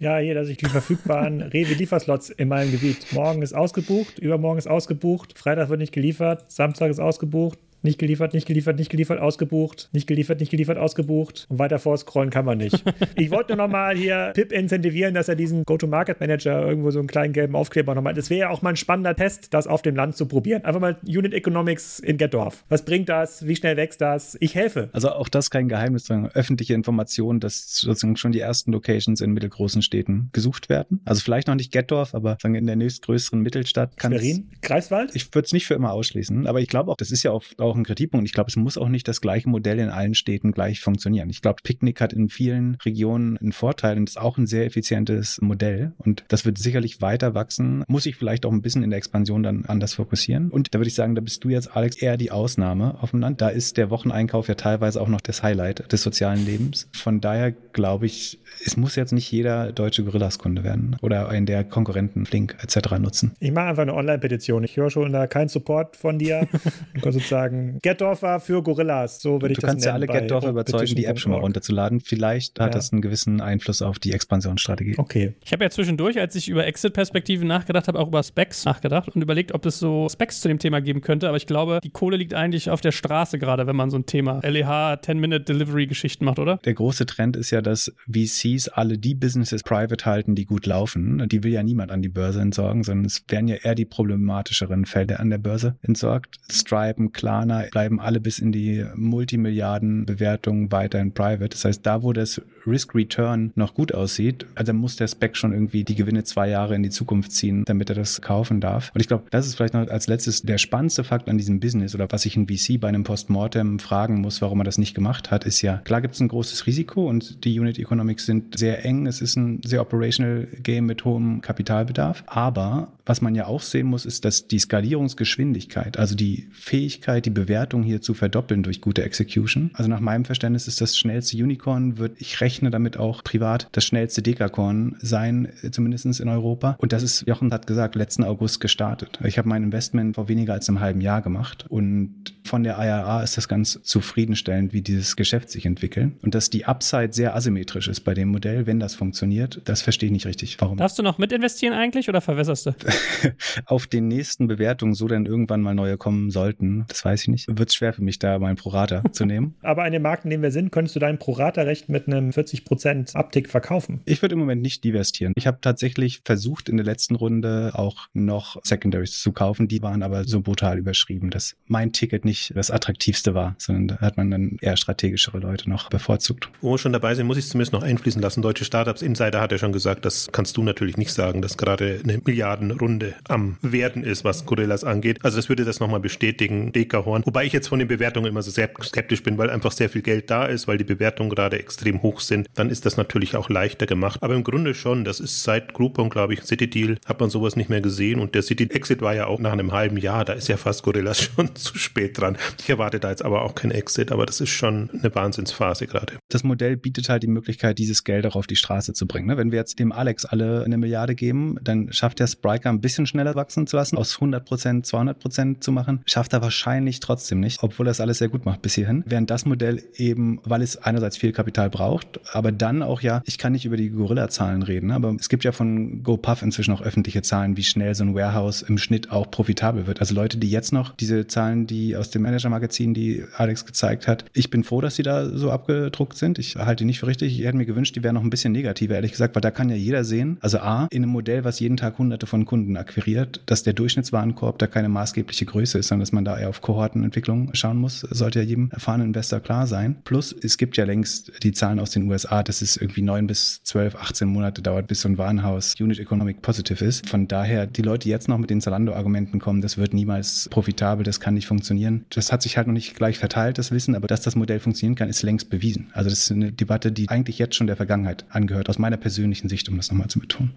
Ja, hier, dass ich die verfügbaren Rewe-Lieferslots in meinem Gebiet. Morgen ist ausgebucht, übermorgen ist ausgebucht, Freitag wird nicht geliefert, Samstag ist ausgebucht, nicht geliefert, nicht geliefert, nicht geliefert, ausgebucht, nicht geliefert, nicht geliefert, ausgebucht. Und weiter vorscrollen kann man nicht. ich wollte nur nochmal hier Pip incentivieren, dass er diesen Go-to-Market-Manager irgendwo so einen kleinen gelben Aufkleber nochmal. Das wäre ja auch mal ein spannender Test, das auf dem Land zu probieren. Einfach mal Unit Economics in Getdorf. Was bringt das? Wie schnell wächst das? Ich helfe. Also auch das kein Geheimnis, sondern öffentliche Information, dass sozusagen schon die ersten Locations in mittelgroßen Städten gesucht werden. Also vielleicht noch nicht Getdorf, aber in der nächstgrößeren Mittelstadt kann Schwerin? Greifswald? Ich würde es nicht für immer ausschließen, aber ich glaube auch, das ist ja auch, auch ein Kritikpunkt. Ich glaube, es muss auch nicht das gleiche Modell in allen Städten gleich funktionieren. Ich glaube, Picknick hat in vielen Regionen einen Vorteil und ist auch ein sehr effizientes Modell. Und das wird sicherlich weiter wachsen. Muss ich vielleicht auch ein bisschen in der Expansion dann anders fokussieren. Und da würde ich sagen, da bist du jetzt, Alex, eher die Ausnahme auf dem Land. Da ist der Wocheneinkauf ja teilweise auch noch das Highlight des sozialen Lebens. Von daher glaube ich, es muss jetzt nicht jeder deutsche Gorillas-Kunde werden oder einen der Konkurrenten Flink etc. nutzen. Ich mache einfach eine Online-Petition. Ich höre schon da keinen Support von dir. Du kannst sozusagen Getdorfer für Gorillas. So würde ich du das kannst ja alle Getdorfer überzeugen, die App schon mal runterzuladen. Vielleicht hat Ja. das einen gewissen Einfluss auf die Expansionsstrategie. Okay. Ich habe ja zwischendurch, als ich über Exit-Perspektiven nachgedacht habe, auch über Specs nachgedacht und überlegt, ob es so Specs zu dem Thema geben könnte. Aber ich glaube, die Kohle liegt eigentlich auf der Straße gerade, wenn man so ein Thema LEH 10-Minute-Delivery-Geschichten macht, oder? Der große Trend ist ja, dass VCs alle die Businesses private halten, die gut laufen. Die will ja niemand an die Börse entsorgen, sondern es werden ja eher die problematischeren Fälle an der Börse entsorgt. Stripe, und Klarna bleiben alle bis in die Multimilliarden-Bewertungen weiter in private. Das heißt, da, wo das Risk-Return noch gut aussieht, also muss der Spec schon irgendwie die Gewinne zwei Jahre in die Zukunft ziehen, damit er das kaufen darf. Und ich glaube, das ist vielleicht noch als letztes der spannendste Fakt an diesem Business oder was sich ein VC bei einem Postmortem fragen muss, warum er das nicht gemacht hat, ist ja, klar gibt es ein großes Risiko und die Unit Economics sind sehr eng. Es ist ein sehr operational Game mit hohem Kapitalbedarf. Aber was man ja auch sehen muss, ist, dass die Skalierungsgeschwindigkeit, also die Fähigkeit, die Bewertung hier zu verdoppeln durch gute Execution. Also nach meinem Verständnis ist das schnellste Unicorn, wird, ich rechne damit auch privat, das schnellste Dekakorn sein, zumindest in Europa. Und das ist, Jochen hat gesagt, letzten August gestartet. Ich habe mein Investment vor weniger als einem halben Jahr gemacht und von der IRA ist das ganz zufriedenstellend, wie dieses Geschäft sich entwickelt. Und dass die Upside sehr asymmetrisch ist bei dem Modell, wenn das funktioniert, das verstehe ich nicht richtig. Warum? Darfst du noch mit investieren eigentlich oder verwässerst du? auf den nächsten Bewertungen so denn irgendwann mal neue kommen sollten, das weiß ich nicht, wird es schwer für mich, da mein Prorata zu nehmen. Aber an dem Markt, in dem wir sind, könntest du dein Pro-Rata-Recht mit einem 40% Uptick verkaufen. Ich würde im Moment nicht divestieren. Ich habe tatsächlich versucht, in der letzten Runde auch noch Secondaries zu kaufen. Die waren aber so brutal überschrieben, dass mein Ticket nicht das attraktivste war, sondern da hat man dann eher strategischere Leute noch bevorzugt. Wo wir schon dabei sind, muss ich es zumindest noch einfließen lassen. Deutsche Startups Insider hat ja schon gesagt, das kannst du natürlich nicht sagen, dass gerade eine Milliardenrunde am Werden ist, was Gorillas angeht. Also das würde das nochmal bestätigen, Dekahorn. Wobei ich jetzt von den Bewertungen immer so sehr skeptisch bin, weil einfach sehr viel Geld da ist, weil die Bewertungen gerade extrem hoch sind. Dann ist das natürlich auch leichter gemacht. Aber im Grunde schon, das ist seit Groupon, glaube ich, City Deal, hat man sowas nicht mehr gesehen. Und der City Exit war ja auch nach einem halben Jahr. Da ist ja fast Gorillas schon zu spät dran. Ich erwarte da jetzt aber auch kein Exit, aber das ist schon eine Wahnsinnsphase gerade. Das Modell bietet halt die Möglichkeit, dieses Geld auch auf die Straße zu bringen. ne? Wenn wir jetzt dem Alex alle eine Milliarde geben, dann schafft der Spriker ein bisschen schneller wachsen zu lassen, aus 100 Prozent 200 Prozent zu machen, schafft er wahrscheinlich trotzdem nicht, obwohl er es alles sehr gut macht bis hierhin. Während das Modell eben, weil es einerseits viel Kapital braucht, aber dann auch ja, ich kann nicht über die Gorilla-Zahlen reden, ne? aber es gibt ja von GoPuff inzwischen auch öffentliche Zahlen, wie schnell so ein Warehouse im Schnitt auch profitabel wird. Also Leute, die jetzt noch diese Zahlen, die aus dem Manager-Magazin, die Alex gezeigt hat, ich bin froh, dass sie da so abgedruckt sind. Ich halte die nicht für richtig. Ich hätte mir gewünscht, die wären noch ein bisschen negativer, ehrlich gesagt, weil da kann ja jeder sehen, also A, in einem Modell, was jeden Tag hunderte von Kunden akquiriert, dass der Durchschnittswarenkorb da keine maßgebliche Größe ist, sondern dass man da eher auf Kohortenentwicklung schauen muss, sollte ja jedem erfahrenen Investor klar sein. Plus, es gibt ja längst die Zahlen aus den USA, dass es irgendwie neun bis zwölf, 18 Monate dauert, bis so ein Warenhaus Unit Economic Positive ist. Von daher, die Leute, jetzt noch mit den Zalando-Argumenten kommen, das wird niemals profitabel, das kann nicht funktionieren. Das hat sich halt noch nicht gleich verteilt, das Wissen, aber dass das Modell funktionieren kann, ist längst bewiesen. Also das ist eine Debatte, die eigentlich jetzt schon der Vergangenheit angehört, aus meiner persönlichen Sicht, um das nochmal zu betonen.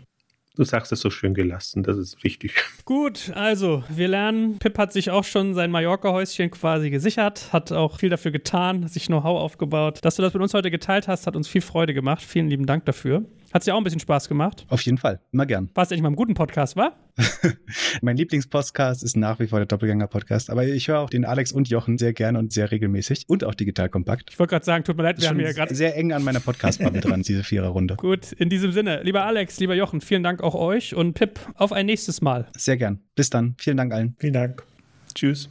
Du sagst es so schön gelassen, das ist richtig. Gut, also wir lernen, Pip hat sich auch schon sein Mallorca-Häuschen quasi gesichert, hat auch viel dafür getan, sich Know-how aufgebaut. Dass du das mit uns heute geteilt hast, hat uns viel Freude gemacht. Vielen lieben Dank dafür. Hat dir auch ein bisschen Spaß gemacht? Auf jeden Fall, immer gern. War es endlich mal im guten Podcast, war? mein Lieblingspodcast ist nach wie vor der Doppelgänger-Podcast, aber ich höre auch den Alex und Jochen sehr gerne und sehr regelmäßig und auch digital kompakt. Ich wollte gerade sagen, tut mir leid, wir haben hier gerade sehr eng an meiner Podcast-Bubble dran, diese Viererrunde. Gut, in diesem Sinne, lieber Alex, lieber Jochen, vielen Dank auch euch und Pip, auf ein nächstes Mal. Sehr gern. Bis dann. Vielen Dank allen. Vielen Dank. Tschüss.